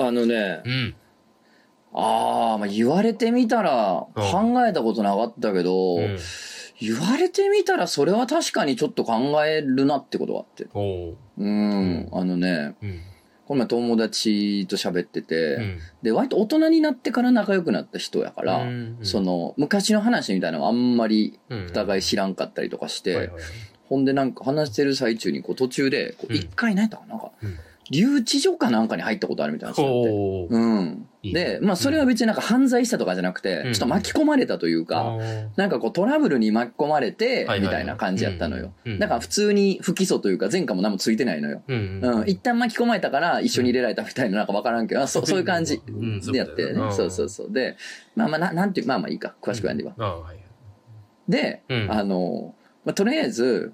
あのねう、ん。ああ、まあ言われてみたら、考えたことなかったけど、うん。言われてみたらそれは確かにちょっと考えるなってことがあって。おう。うん、あのね、うん。この前友達と喋ってて、うん。で、割と大人になってから仲良くなった人やから、うんその、昔の話みたいなのはあんまりうん、お互い知らんかったりとかして、ほんでなんか話してる最中にこう途中で、こううん一回何やったかななんかうん、留置所かなんかに入ったことあるみたいな話があって。ほう。うん。で、まあそれは別になんか犯罪したとかじゃなくて、うんちょっと巻き込まれたというか、なんかこうトラブルに巻き込まれてみたいな感じやったのよ。だから普通に不起訴というか前科も何もついてないのよ。うん。うん。一旦巻き込まれたから一緒に入れられたみたいななんかわからんけど、あそそういう感じうんでやってね。そうそうそう。で、まあまあな、なんていう、まあまあいいか。詳しくやんでば。で、うんあの、まあとりあえず、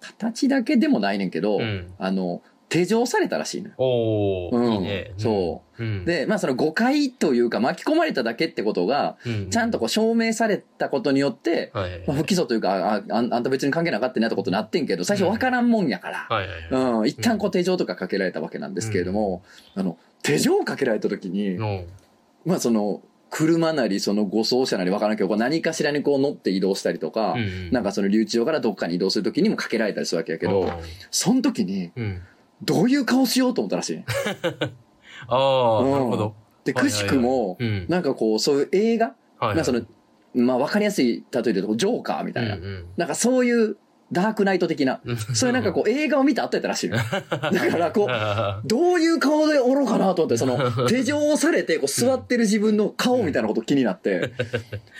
形だけでもないねんけど、うん。あの、手錠されたらしいのよ。おー、うん。いいね。そう。うん。で、まあその誤解というか巻き込まれただけってことが、うん、ちゃんとこう証明されたことによって、はいはいまあ、不起訴というか、あああんた別に関係なかったねってことになってんけど、最初わからんもんやから、はいはいはい。うん、一旦こう手錠とかかけられたわけなんですけれども、あの、手錠かけられた時に、のまあその、車なりその護送車なりわからんけど、何かしらにこう乗って移動したりとか、うんなんかその留置場からどっかに移動する時にもかけられたりするわけやけど、その時に、うん。どういう顔しようと思ったらしい。ああ、うん。なるほど。で、くしくも、うん。なんかこう、そういう映画、はいはい。まあその、まあわかりやすい例えで言うと、ジョーカーみたいな、うんうんなんかそういうダークナイト的な、うん。そういうなんかこう映画を見た後やったらしいの。だからこう、あ どういう顔でおろうかなと思って、その、手錠をされて、こう座ってる自分の顔みたいなこと気になって、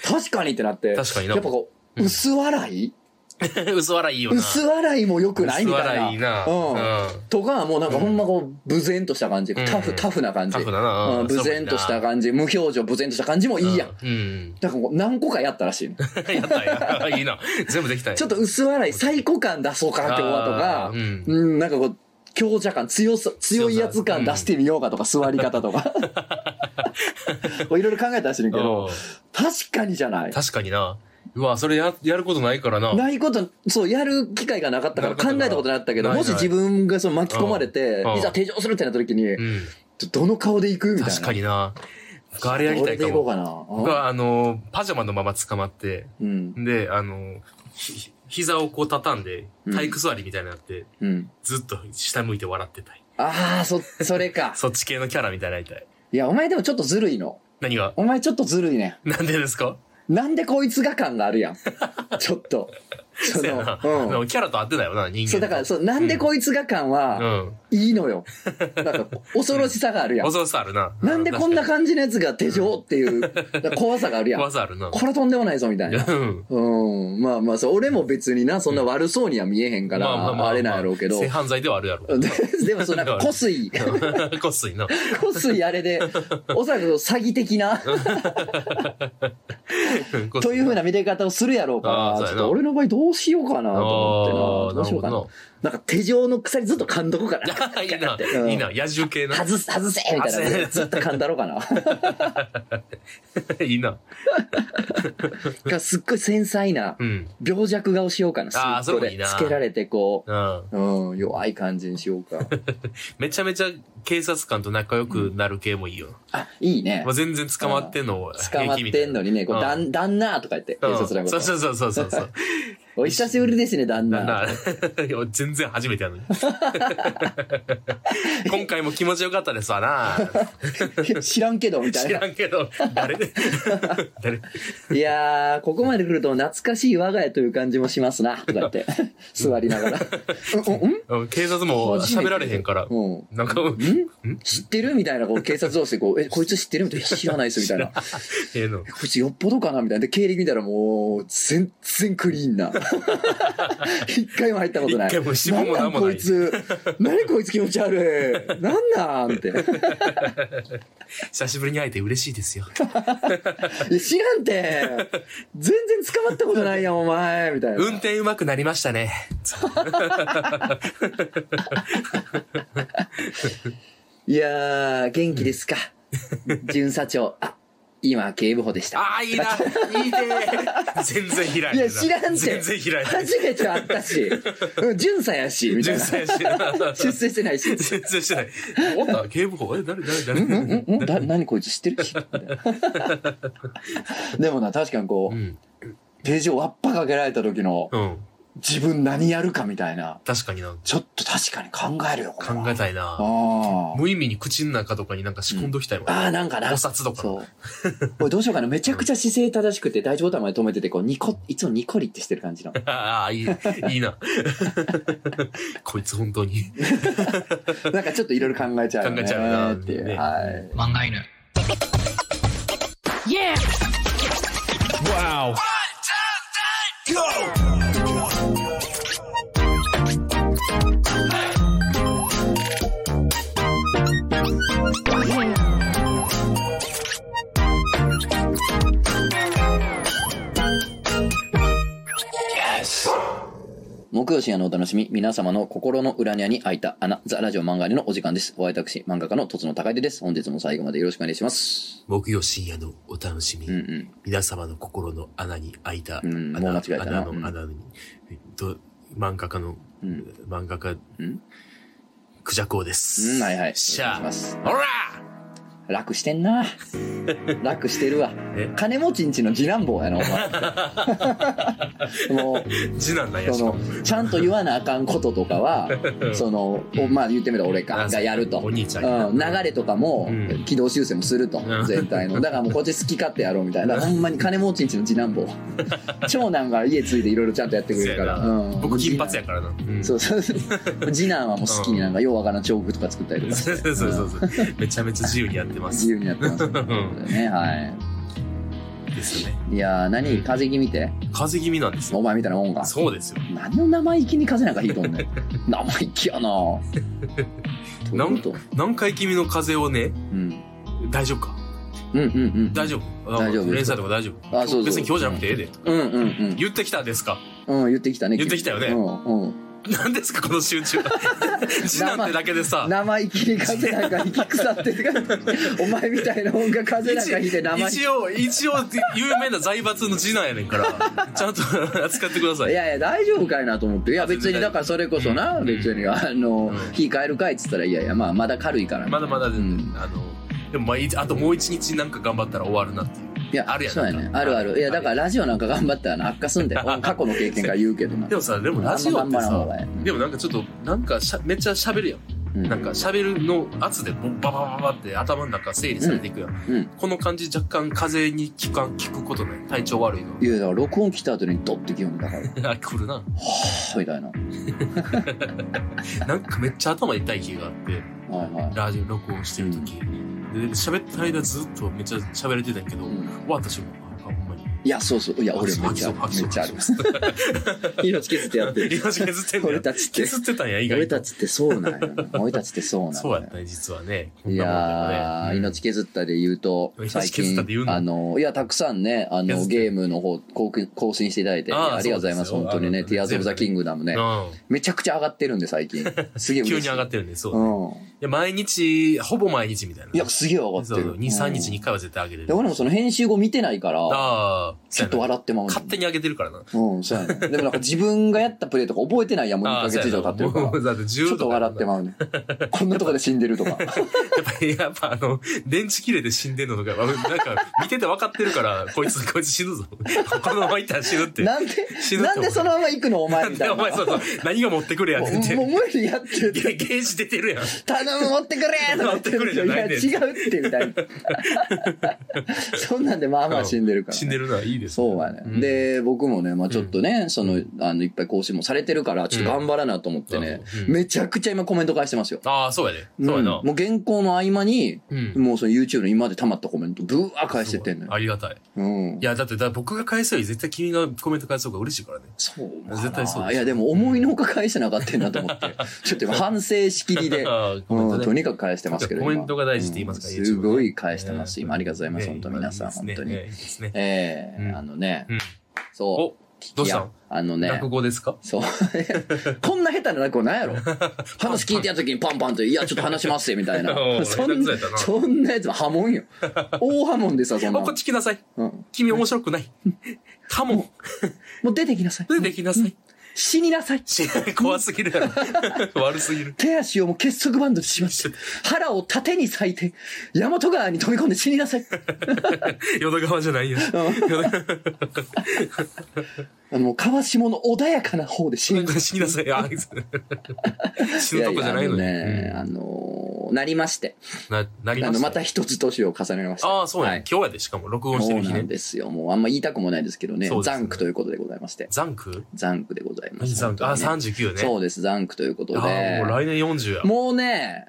確かにってなって、確かにな。やっぱこう、うん。薄笑い？ー 薄笑いいいよな。薄笑いも良くないみ薄たいな。笑いいいな。うんうん。とか、もうなんかほんまこう、無然とした感じ、うんタフ、タフな感じ。タフだな。うん無然とした感じ、無表情、無然とした感じもいいやん。うん。うん。だから何個かやったらしいの。やったや。いいな。全部できたちょっと薄笑い、サイコ感出そうかな今日はとかうんうん、なんかこう、強者感、強さ、強いやつ感出してみようかとか、座り方とか。いろいろ考えたらしいけど、うん確かにじゃない。確かにな。うわ、それや、やることないからな。ないこと、そう、やる機会がなかったから考えたことなかったけど、ないないもし自分がその巻き込まれてうん、いざ手錠するってなった時に、うん。どの顔で行くみたいな。確かにな。僕あれやりたいかも。かな。僕はあの、パジャマのまま捕まって、うん。で、あの、ひ膝をこう畳んで、うん体育座りみたいになって、うん。ずっと下向いて笑ってたい。ああ、そ、それか。そっち系のキャラみたいになりたい。いや、お前でもちょっとずるいの。何が？お前ちょっとずるいね。なんでですか？なんでこいつが感があるやん。ちょっと。そ。の、うん。キャラと合ってたよな、人間。そう、だから、そう、なんでこいつが感うは、ん。いいのよ。なんか、恐ろしさがあるやん。恐ろしさあるな。なんでこんなじ感じのやつが手錠っていう、怖さがあるやん。怖さあるな。これとんでもないぞ、みたいな。うん。うん。まあまあ、そう、俺も別にな、そんな悪そうには見えへんから、まあれなんやろうけど。性犯罪ではあるやろ。ででも、そう、な んか、こすい。こっすいな。こすいあれで、おそらく詐欺的な、というふうな見て方をするやろうから、ちょっと俺の場合どうしようかなと思ってな。どうしようかななんか手錠の鎖ずっと噛んどこうかな。いいなう。んいいな。野獣系な。外す、外せみたいな。ずっと噛んだろうかな。いいな。がすっごい繊細なうん。病弱顔しようかな。あーすっごそれもいいなつけられてこうん。う、うん、弱い感じにしようか。めちゃめちゃ警察官と仲良くなる系もいいよ。あ、いいねまあ、。全然捕まってんの捕まってんのにね、こう、だん、旦那とか言って、警察のこと。うんそうそうそうそうそう。お久しぶりですね、旦な那。な 全然初めてやのに。今回も気持ちよかったですわな。知らんけど、みたい知な。らんけど、誰？で誰？いやー、ここまで来ると懐かしい我が家という感じもしますな、とか言って、座りながら。警察も喋られへんから。うん。なんか、ん？知ってる？みたいな、こう、警察同士でこう、え、こいつ知ってる？みたいな、いや知らないです、みたいな。こええの。いつよっぽどかな？みたいな。で、経歴見たらもう、全然クリーンな。一回も入ったことない。一回も指紋もなんもないこいつ？何こいつ気持ち悪い。なんなん？って。久しぶりに会えて嬉しいですよ。いや知らんて。全然捕まったことないやん、お前。みたいな。運転上手くなりましたね。いやー、元気ですか。巡査長。あ、今、警部補でした。ああ、いいな。いいね。全然開いてない。いや、知らんて。全然開いて。初めて会ったし、うん、巡査やし、みたい純な。粋やし。出世してないし。全然してない。おった？警部補？え誰？誰？誰？うんうんうんだ何こいつ知ってる？でもな、確かにこう、うん。ページをわっぱかけられた時の、うん。自分何やるかみたいな、確かにな。ちょっと確かに考えるよ、これは考えたいな。あ無意味に口の中とかになんか仕込んどきたいもん。あ。ああ、なんかな。お札とかそう。これどうしようかな。めちゃくちゃ姿勢正しくて、第一ボタンまで止めてて、こう、ニコ、いつもニコリってしてる感じの。ああ、いい、いいな。こいつ本当に。なんかちょっといろいろ考えちゃうよね。考えちゃうなっていう。ねはい。漫画犬。Wow. Yes. 木曜深夜のお楽しみ、皆様の心の裏にに開いた穴、ザ・ラジオ漫画にのお時間です。お会い私、漫画家のとつの高出です。本日も最後までよろしくお願いします。木曜深夜のお楽しみ。うんうん。皆様の心の穴に開いたうん穴,、もう間違えたな穴うんの穴に、えっと、漫画家の、うん漫画家、うんクジャコウです。うんはいはいしゃあ。ほら楽してんな 楽してるわえ？金持ちんちの次男坊やな、お前。もう、次男なんやしその、ちゃんと言わなあかんこととかは、その、おまあ言ってみれば俺か、あがやると。お兄ちゃんやうん、流れとかもうん、軌道修正もするとう。ん全体の。だからもうこっち好き勝手やろうみたいな。ほんまに金持ちんちの次男坊。長男が家ついていろいろちゃんとやってくれるから。そうん僕金髪やからな。うんそうそうそう。次男はもう好きになんか、ようわからん彫刻とか作ったりとか。そうそうそううんそう。めちゃめちゃ自由にやってます。自由にやってますね。ね、はですね。い。いやー、何風邪気味て？風邪気味なんですよ。お前みたいなもんか。そうですよ。何を生意気に風邪なんかひいとんねん。生意気やな どういうこと？何回君の風邪をね、うん。大丈夫か？うんうんうん。大丈夫大丈夫連載とか大丈夫あそうそう別に今日じゃなくてええで。うんうんうん。言ってきたんですか？うん、言ってきたね。言ってきたよねうんうん。何ですかこの集中。次男ってだけでさ。生意気に風なんか引き腐ってるお前みたいなもんが風なんか引いて生意気一応、一応、有名な財閥の次男やねんから、ちゃんと扱ってください。いやいや、大丈夫かいなと思って。いや、別に、だからそれこそな、うん別に、あのうん、火変えるかいっつったら、いやいや、まあ、まだ軽いから。まだまだ、うんあの、でもまあ、いあともう一日なんか頑張ったら終わるなっていう。いや、あるやんそうやね。あるある。いや、だからラジオなんか頑張ったらな、悪化すんだよ。過去の経験から言うけどな。でもさ、でもラジオってさでもなんかちょっと、なんかしゃめっちゃ喋るやん。うんなんか喋るの圧でババババって頭の中整理されていくやん。うん。この感じ若干風邪に効かん、効くことない。体調悪いの。いや、だから録音来た後にドッて気温だから、はあ、来るな。ぁ、みたいな。なんかめっちゃ頭痛い日があって、はいはい。ラジオ録音してる時、で、喋ってる間ずっとめっちゃ喋れてたんやけど、うん終わった瞬間。いや、そうそう。いや、俺めっちゃ。めっちゃある。命削ってやってる。命削ってんね俺たちって削ってたんや、意外と。俺たちってそうなんや。俺たちってそうなんや。そうやったね、実はね。いやだー、命削ったで言うと、命最近あの、いや、たくさんね、あの、ゲームの方、更新更新していただいて、ありがとうございます、本当にね。ティアーズ・オブ・ザ・キングダムね。うん。めちゃくちゃ上がってるんで、最近。すげえ。急に上がってるんで、そう。いうん。や、毎日、ほぼ毎日みたいな。いや、すげえ上がってる。そうそう、2、3日にうん1回は絶対上げてで、る。俺もその編集後見てないから、ああ、ちょっと笑ってまうねん勝手に上げてるからな。うん、そうやね。でもなんか自分がやったプレイとか覚えてないやん、もう 2ヶ月以上経ってるから。ら。だって10ちょっと笑ってまうね。こんなとこで死んでるとか。やっぱり、やっぱあの、電池切れで死んでんのとか、なんか、見てて分かってるから、こいつ、こいつ死ぬぞ。このままいったら死ぬって。なんでなんでそのまま行くのお前みたいな。お前そうそう、何が持ってくれやって言って。もう無理やってゲ原子出てるやん。頼む持ってくれとか言ってる持ってくれじゃないや違うってみたいな。そんなんでまあまあ死んでるから、死んでるのはいいですそうやね、んで、僕もね、まあちょっとね、その、あの、いっぱい更新もされてるから、ちょっと頑張らなと思ってね、うんめちゃくちゃ今コメント返してますよ。ああ、そうやで。そうやなうん。もう原稿の合間に、うんもうその YouTube の今まで溜まったコメント、ブワー返してってんのよ。ありがたい。うんい。や、だって、だ僕が返すより絶対君がコメント返す方が嬉しいからね。そうかな。絶対そうですいや、でも思いのほか返してなかったなと思って、ちょっと今反省しきりで、あーコメントうん、ねとにかく返してますけど。コメントが大事って言いますからうんすごい返してます。ね今ありがとうございます。ね本当皆さん、本当に。ねいいですね。ええうんあのね、うんそう。どうしたんあのね。落語ですか？そう。こんな下手な落語なんやろ 話聞いてやった時にパンパンと、いや、ちょっと話しますよ、みたいな そん下手やったなそんなやつは波紋よ。大波紋でさ、そんなあ、。こっち来なさい。うん。君面白くない？かも。もう出てきなさい。出てきなさい。死になさい。し 怖すぎる。悪すぎる。手足をもう結束バンドで縛って、腹を縦に裂いて、大和川に飛び込んで死になさい。淀川じゃないよ。あの、川下の穏やかな方で死になさい。死になさい。あ死ぬとこじゃないのに。ややあのね、あのーなりまして。な、なりあの、ました。また一つ年を重ねました。ああ、そうや、はい今日やで、しかも録音してそうなんる日ね。ですよ。もうあんま言いたくもないですけどね。ねザンクということでございまして。ザンク？ザンクでございます。何ザンク？ね39ね。そうです、ザンクということあであ、もう。来年40や。もうね、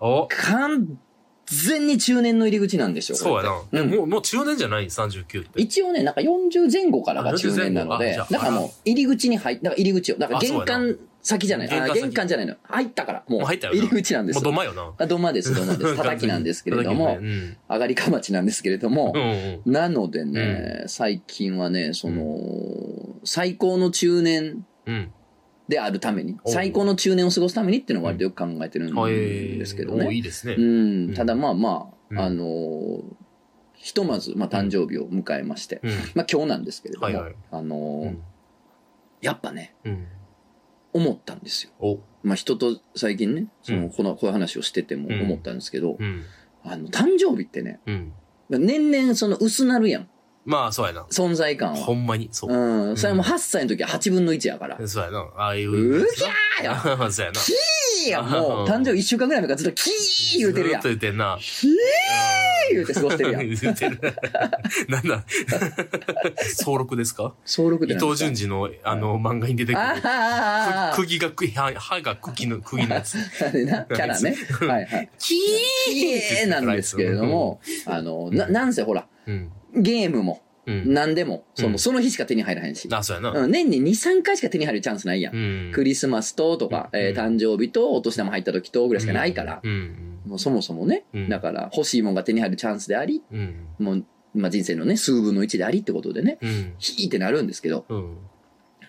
お完全に中年の入り口なんですよ。そうやこれってな。もう、もう中年じゃない ?39 って。一応ね、なんか40前後からが中年なのであ40前後あ、じゃあだからもう入り口に入っ、だから入り口を、だから玄関先じゃない、あ玄関先玄関じゃないの。入ったから、もうもう入ったよな入り口なんですもう。どまよな。あ土間です、土間です。叩きなんですけれども叩、きね上がりかまちなんですけれどもうん。う、んうん。なのでね、最近はね、その、最高の中年うん。であるために、最高の中年を過ごすためにっていうのを割とよく考えてるんはい。ですけどおいね。いですねう。うんん、ただまあまうんあ、あのーひとまず、まあ誕生日を迎えまして、うん。まあ今日なんですけれども、はいはいあのーうんやっぱね、うん。思ったんですよ。お。まあ人と最近ね、その、うんこの、こういう話をしててもうん思ったんですけど、うん。あの、誕生日ってね、うん。年々その薄なるやん、まあ、そうやな。存在感は。ほんまに、そう。うん、それはもう8歳の時は8分の1やから。そうやな。ああいう。うひゃーやあそうやな。キーやもう、誕生日1週間ぐらい前からずっとキー言うてるやんずっと。言ってんな。キー言うて過ごしてるやん。言ってる。なんだ？総録ですか？総録で伊藤淳二の、あの、漫画に出てくる。釘が、く歯歯が茎の、釘のやつ。あれな、キャラね。はいはい。キキーなんですけれども、あの、な、なんせほら、うん。ゲームも、うん。何でも、そうんの、その日しか手に入らへんし。あ、そうやな。うん年に2、3回しか手に入るチャンスないやん。うん。クリスマスととか、うんえー誕生日とお年玉入った時とぐらいしかないから、うん。もうそもそもね、うんだから欲しいもんが手に入るチャンスであり、うん。もう、まあ、人生のね、数分の1でありってことでね、うん。ヒーってなるんですけど、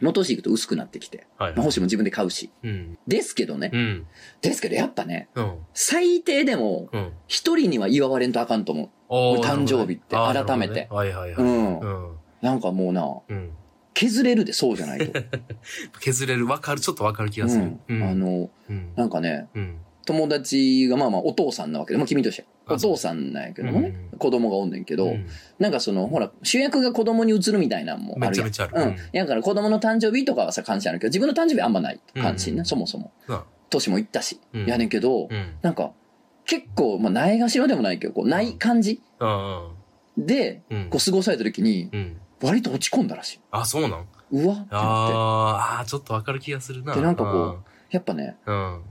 うん。もう年いくと薄くなってきて、はいまあ、欲しいもん自分で買うし。うん。ですけどね、うん。ですけどやっぱね、うん。最低でも、うん。一人には祝われんとあかんと思おー誕生日って改めてはいはいはう。うい。ん。うん。なんかもうな、うん。削れるでそうじゃないと。削れる。わかる。ちょっとわかる気がする。うん。あ、の、うん。なんかね、うん。友達がまあまあお父さんなわけで、まあ君として。あお父さんなんやけどもね、うん子供がおんねんけど、うんなんかその、ほら、主役が子供に移るみたいなのもあるやん。めちゃめちゃあるうん。だから子供の誕生日とかはさ、関心あるけど、自分の誕生日あんまない。関心ね、うんそもそも。な年もいったし。うんやねんけど、うん。なんか、結構、まあ、ないがしろでもないけど、こう、ない感じうん。で、うん。こう、過ごされた時に、うん。割と落ち込んだらしい。あ、そうなん？うわってなって。あーあー、ちょっとわかる気がするな。でなんかこやっぱね、うん。うん。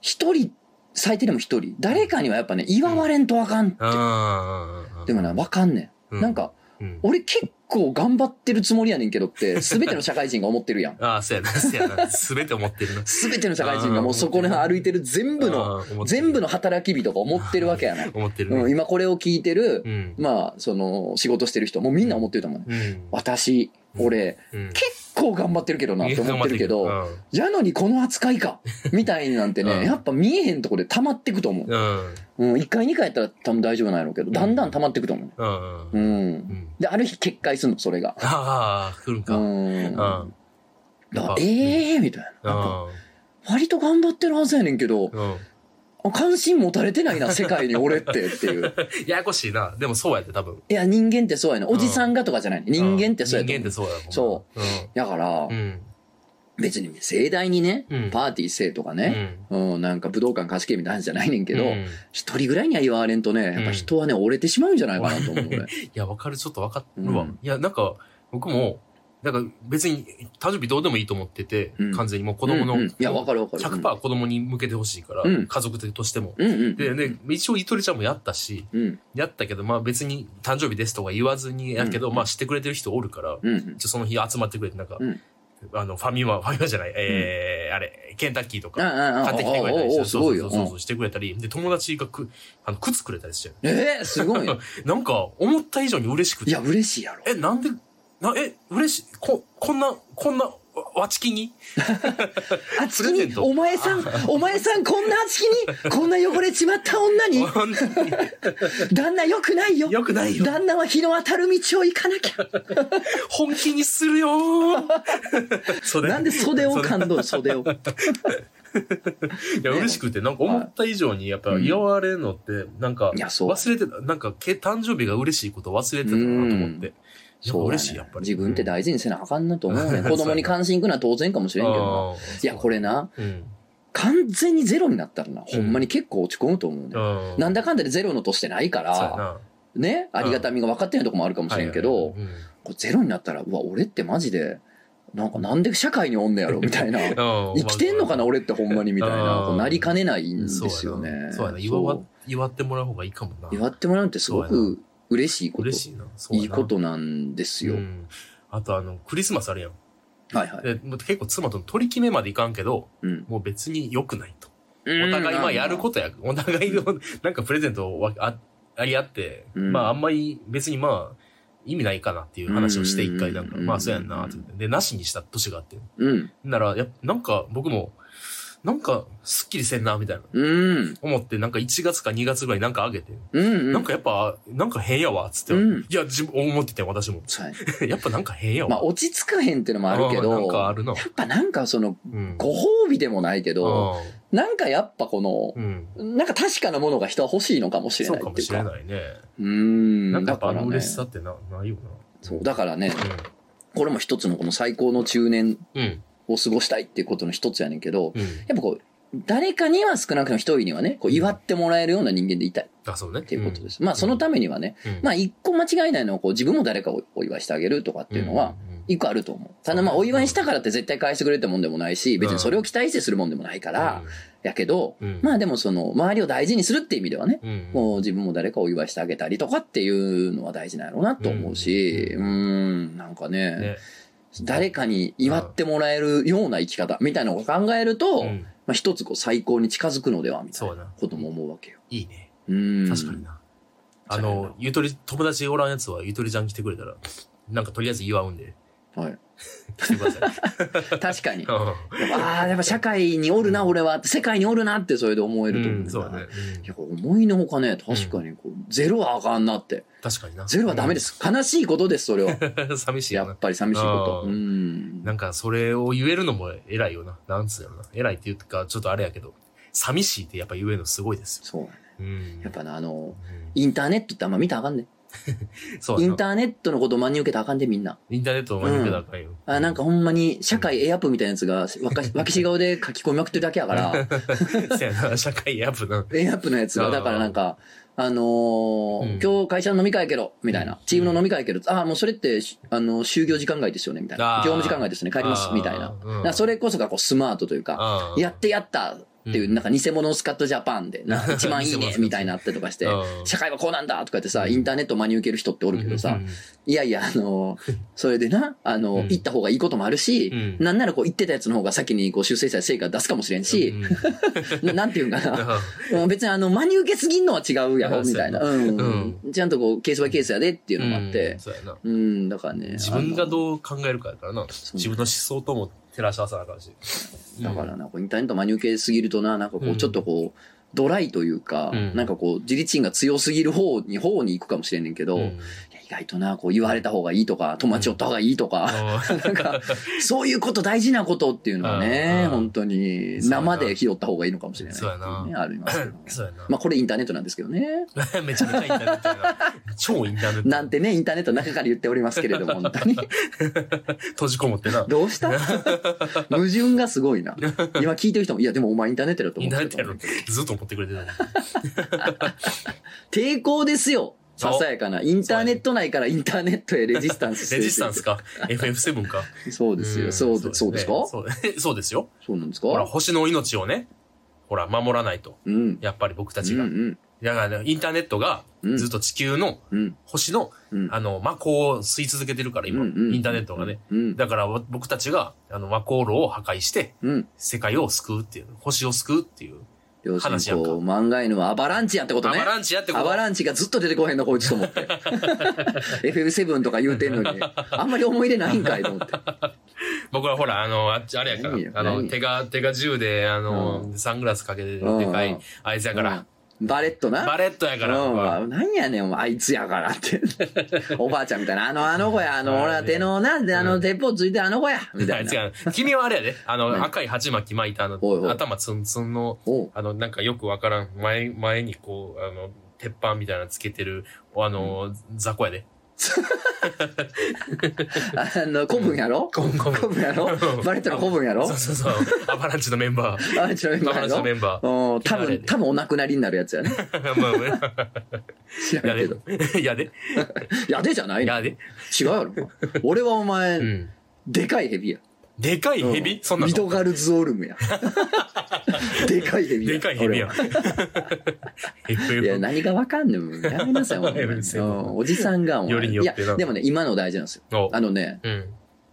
一人、最低でも一人、誰かにはやっぱね、祝われんとあかんって。あでもね、わかんねん。うなん、か、うん。俺結構頑張ってるつもりやねんけどって、すべての社会人が思ってるやん。ああ、そうやな、そうやな。すべて思ってるな。すべての社会人がもうそこに歩いてる全部の、全部の働き人が思ってるわけやな。思ってるうん、ね。今これを聞いてるう、ん。まあ、その、仕事してる人もみんな思ってると思う。うん。私、俺、うん。結構頑張ってるけどなって思ってるけど、うんやのにこの扱いか、みたいなんてうんね、やっぱ見えへんとこで溜まってくと思う。うん。うん、1回2回やったら多分大丈夫なんやろうけど、だんだん溜まってくと思う。うん。で、ある日決壊するの、それが。ああ、来るんか。うん。うん。だからうんええー、みたいな。なんかう割と頑張ってるはずやねんけど、関心持たれてないな、世界に俺ってっていう。ややこしいな。でもそうやって多分。いや、人間ってそうやねん。おじさんがとかじゃない。人間ってそうや人間ってそうや。そうだからう、ん。別に盛大にねうん、パーティーせえとかうね、ん。うん、なんか武道館貸し切りみたいな話じゃないねんけどう、ん一人ぐらいには言われんとね、やっぱ人はね、折れてしまうんじゃないかなと思う、俺。いや、わかる。ちょっとわかるわ。うんいや、なんか、僕も、なんか別に誕生日どうでもいいと思ってて、うん完全にもう子供の、うんうんいや、わかるわかる。100%子供に向けてほしいから、うん家族としても。うんうん。で、ね、一応、ゆとりちゃんもやったし、うん。やったけど、まあ別に誕生日ですとか言わずにやけど、うんまあ知ってくれてる人おるから、うん。じゃその日集まってくれて、なんか、うんあの、ファミマ、ファミマじゃない、えー、あれ、ケンタッキーとか、買ってきてくれたりおおおすごいよ。そうそうそうそうしてくれたり、で、友達がく、あの、靴くれたりして。ええ、すごいよ。なんか、思った以上に嬉しくて。いや、嬉しいやろ。え、なんで、な、え、嬉しい。こ、こんな、こんな、わわちきに？あつきに、お前さん、お前さんこんなあつきに、こんな汚れちまった女に、旦那よくないよ。よくないよ。旦那は日の当たる道を行かなきゃ。本気にするよ なんで袖を感動、袖を。いや、嬉しくて、なんか思った以上に、やっぱ祝われるのって、なんか、いやそう忘れてた、なんか、け誕生日が嬉しいこと忘れてたなと思って。そうだね嬉しい、やっぱり。自分って大事にせなあかんなと思うね。うん子供に関心いくのは当然かもしれんけどいや、これな、うん。完全にゼロになったらな、ほんまに結構落ち込むと思うね。うん。なんだかんだでゼロのとしてないから、な。ね、ありがたみが分かってないとこもあるかもしれんけどはいはいはい、うんこうゼロになったら、うわ、俺ってマジで、なんかなんで社会におんねやろ？みたいな。うん生きてんのかな？俺ってほんまにみたいな、なりかねないんですよね。そうやな。祝ってもらう方がいいかもな。祝ってもらうってすごく嬉しいこと。嬉しいな。そういいことなんですよ。うんあとあの、クリスマスあるやん。はいはい。で結構妻との取り決めまでいかんけど、うん。もう別に良くないと。おお互いまあやることや、お互いの なんかプレゼントをわああり合って、うんまああんまり別にまあ意味ないかなっていう話をして一回なんか、うんまあそうやんなって言って。で、なしにした年があって。うん。なら、やなんか僕も、なんかすっきりせんなみたいな。うん。思ってなんか1月か2月ぐらいなんかあげて、うん。なんかやっぱ、なんか変やわ、つって。うんいや、自分、思ってて私も。そう やっぱなんか変やわ。まあ、落ち着かへんっていうのもあるけうんなんど、かあるなやっぱなんかその、うん。ご褒美でもないけど、なんかやっぱこの、うん。なんか確かなものが人は欲しいのかもしれそうかもないっていうか。しれないね。うーん。なんかやっぱあの嬉しさってな、ないよそう、だからね、な。これも一つのこの最高の中年うん。うん。を過ごしたいっていうことの一つやねんけど、うん。やっぱこう、誰かには少なくとも一人にはね、こう祝ってもらえるような人間でいたい。っあ、そうね。っていうことです。まあそのためにはね、まあ一個間違いないのはこう自分も誰かをお祝いしてあげるとかっていうのは、一個あると思う。ただまあお祝いしたからって絶対返してくれるってもんでもないし、別にそれを期待してするもんでもないから、やけど、うん。まあでもその周りを大事にするっていう意味ではね、うん、もう自分も誰かをお祝いしてあげたりとかっていうのは大事なんやろうなと思うし、ううん。ーん、なんかね、ね。誰かに祝ってもらえるような生き方みたいなのを考えると、うんまあ一つこう最高に近づくのではみたいなことも思うわけよ。いいね。うーん。確かにな。あの、ゆとり、友達おらんやつはゆとりちゃん来てくれたら、なんかとりあえず祝うんで、はい。来てください。確かに。うああ、やっぱ社会におるな、俺は。世界におるなってそれで思えると思うんん、だそうだね。いや、思いのほかね、確かにこう、ゼロはあかんなって。確かにな。ゼロはダメです。悲しいことです、それは。うん。寂しいやっ。ぱり寂しいこと。ううんん。なんかそれを言えるのも偉いよな。なんつうのな。偉いって言うか、ちょっとあれやけど、寂しいってやっぱ言えるのすごいですよ。そうやね。うん。やっぱな、あの、うんインターネットってあんま見たらあかんね。そうインターネットのことを真に受けたらあかんで、みんな。インターネットを真に受けたらあかんよ。あなんかほんまに、社会エアップみたいなやつが、わか脇し顔で書き込みまくってるだけやから、そうやな、社会やっぱな。エアップのやつが、だからなんか、あのーうん。今日会社の飲み会やけど、みたいな。うん。チームの飲み会やけど、ああ、もうそれって、しあの、就業時間外ですよね、みたいな。業務時間外ですね、帰りますみたいな。うん。それこそがこうスマートというか、やってやったっていう、うんなんか偽物スカットジャパンで、な1万いいね、みたいになってとかしてうん、社会はこうなんだとかってさ、うんインターネットを真に受ける人っておるけどさ、いやいや、あの、それでな、あの、うん行った方がいいこともあるし、うんなんならこう言ってたやつの方が先にこう修正した成果出すかもしれんし、ななんていうんかな。うん別にあの、真に受けすぎんのは違うやろ、みたいな。うん。ちゃんとこう、ケースバイケースやでっていうのもあって。そうん、だからね。自分がうどう考えるかやからな。自分の思想とも照らし合わせなあかんし。だからな、こうインターネット真に受けすぎるとな、なんかこう、うん。ちょっとこう、ドライというか、うん。なんかこう、自立心が強すぎる方に、方に行くかもしれんねんけど、う外とな、こう言われた方がいいとか、友達おった方がいいとか、あなんか、そういうこと大事なことっていうのはね、うん本当に生で拾った方がいいのかもしれないってそうね、ありますけど。まあこれインターネットなんですけどね。めちゃめちゃインターネット。超インターネット。なんてね、インターネットの中から言っておりますけれども、本当に。閉じこもってな。どうした？矛盾がすごいな。今聞いてる人も、いやでもお前インターネットだとイン思ターネットやろ。ずっと思ってくれてた。抵抗ですよ。ささやかな。インターネット内からインターネットへレジスタンスしてるレジスタンスか？FF7 か？そうですよ。そうでそうですか？そうですよ。そうなんですほら、か星の命をね、ほら、守らないと。うん。やっぱり僕たうちが。んうん。だからね、インターネットがうんずっと地球のうん。星の、うん。あの、魔法を吸い続けてるから、今、インターネットがね。うん。だからわ僕たちが、あの、魔法炉を破壊して、うん。世界を救うっていう、星を救うっていう要するに話やんか。こう、漫画犬はアバランチやってことね。アバランチやってこと。アバランチがずっと出てこへんの、こいつと思って。FF7 とか言うてんのに、あんまり思い入れないんかいと思って。僕はほら、あの、あっち、あれやから。何よ、あの、何手が、手が銃で、あの、サングラスかけてるでかい、あいつやから、うんバレットな？バレットやから、うん、何やねん、お前あいつやからって。おばあちゃんみたいな、あの、あの子や、あの、はい俺は手のな、で、あの、鉄砲ついてあの子や、みたいな。違う。君はあれやで。あの、何赤い鉢巻き巻いたあの頭ツンツンの、あの、なんかよくわからん、前、前にこう、あの、鉄板みたいなのつけてる、あの、雑魚やで。あの、古文やろ？古文古文やろ？バレットの古文やろ？そうそうそう。アバランチのメンバー。あれちょいアバランチのメンバー。うん、多分、多分お亡くなりになるやつやね。まあま知らんけど。で。やで。やでじゃないの？やで。違うやろ。俺はお前、うん。でかいヘビや。でかいヘビそんなのミドガルズオルムや。でかいヘビや。でかいヘビや いや、何がわかんねん。やめなさい、おじさんがお前よりによってないや、でもね、今の大事なんですよ。おあのね、うん。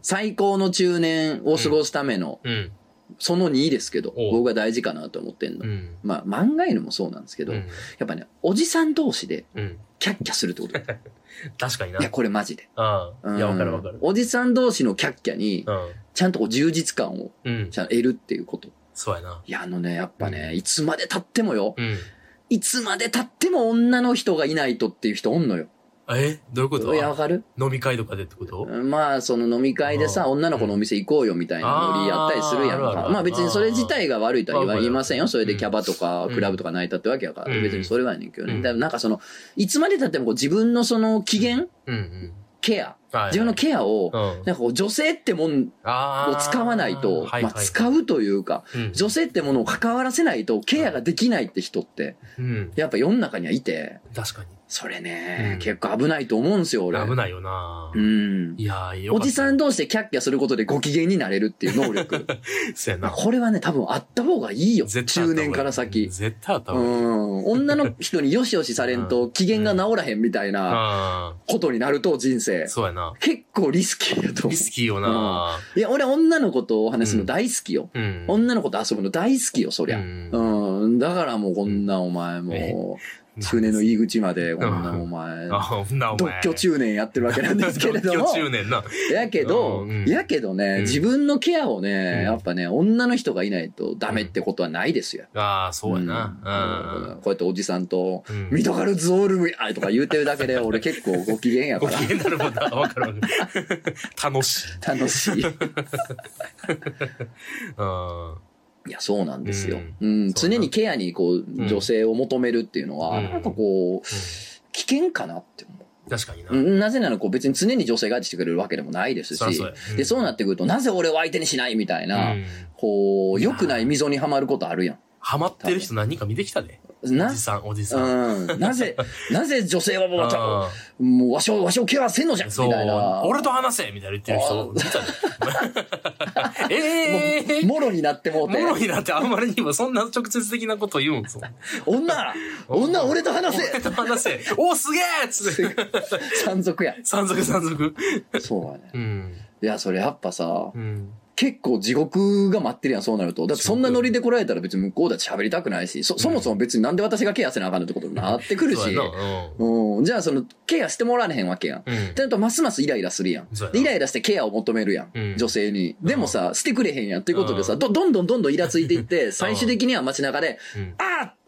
最高の中年を過ごすための、うん。その2ですけど、お僕が大事かなと思ってんの。うん。まあ、漫画犬もそうなんですけど、うんやっぱね、おじさん同士でうん。キャッキャするってこと。い確かにな。や、これマジで。ああ。いや、わかるわかる。おじさん同士のキャッキャに、うん。ちゃんとこう充実感をうん。ちゃんと得るっていうこと。そうやな。いや、あのね、やっぱね、うんいつまで経ってもよ、うん。いつまで経っても女の人がいないとっていう人おんのよ。え？どういうこと？いや、わかる？飲み会とかでってこと？まあ、その飲み会でさ、うん女の子のお店行こうよみたいなノリやったりするやんか。あーあるあるまあ別にそれ自体が悪いとは言いませんよ。それでキャバとかうんクラブとか泣いたってわけやから。うん別にそれはやねんけどね。うんだからなんかその、いつまで経ってもこう自分のその機嫌、うんうん。ケア、はい自分のケアを、うん。なんかこう女性ってもん。を使わないと、まあ使うというか、うん女性ってものを関わらせないとケアができないって人って、うん。やっぱ世の中にはいて、確かに。それね、うん結構危ないと思うんですよ、俺。危ないよなうん。いやーよおじさん同士でキャッキャすることでご機嫌になれるっていう能力。そうやな。まあこれはね、多分あった方がいいよ。中年から先。絶対あったう方がいい。ん。女の人によしよしされんと 機嫌が治らへんみたいなあことになると人生あ。。そうやな。結構リスキーやと思うリ。スキーよないや、俺女の子とお話すの大好きよ。うん。女の子と遊ぶの大好きよ、そりゃ。ううんん。だからもうこんなお前もう、中年の入り口までこんなお前、独前。居中年やってるわけなんですけれども。独居中年な。やけど、うんやけどね、うん自分のケアをね、うんやっぱね、女の人がいないとダメってことはないですよ。ああ、そうやうんな。こうやっておじさんと、ミトガルズオールムやとか言うてるだけで、俺結構ご機嫌やからご機。嫌になるもんな。わかるわかる。楽しい。楽しい。うん。いや、そうなんですよ。ううん、常にケアにこう、ん女性を求めるっていうのは、うんなんかこう、危険かなって思う。確かにな。うんなぜならこう別に常に女性がしてくれるわけでもないですし、そで、そうなってくると、なぜ俺を相手にしないみたいな、うんこう、良くない溝にはまることあるやん。ハマってる人何人か見てきたで。おなじさん、おじさん。うん。なぜ、なぜ女性はもう、あもうわしを、わしをケアせんのじゃんみたいな。。俺と話せみたいな言ってる人見たで。ええもろになってもうて。もろになってあんまりにもそんな直接的なこと言うんそう女女俺と話せ俺と話せ おすげえっつって。山賊や。山賊山賊。そうやね。うん。いや、それやっぱさ、うん。結構地獄が待ってるやん、そうなると。だってそんなノリで来られたら別に向こうだって喋りたくないし、そ、そもそも別になんで私がケアせなあかんのってことになってくるしそうん。じゃあその、ケアしてもらわれへんわけやん。うん。うんってなると、ますますイライラするやん。イライラしてケアを求めるやん。うん女性に。でもさ、してくれへんやん。っていうことでさ、うんど、どんどんどんどんイラついていって、最終的には街中で、うんあー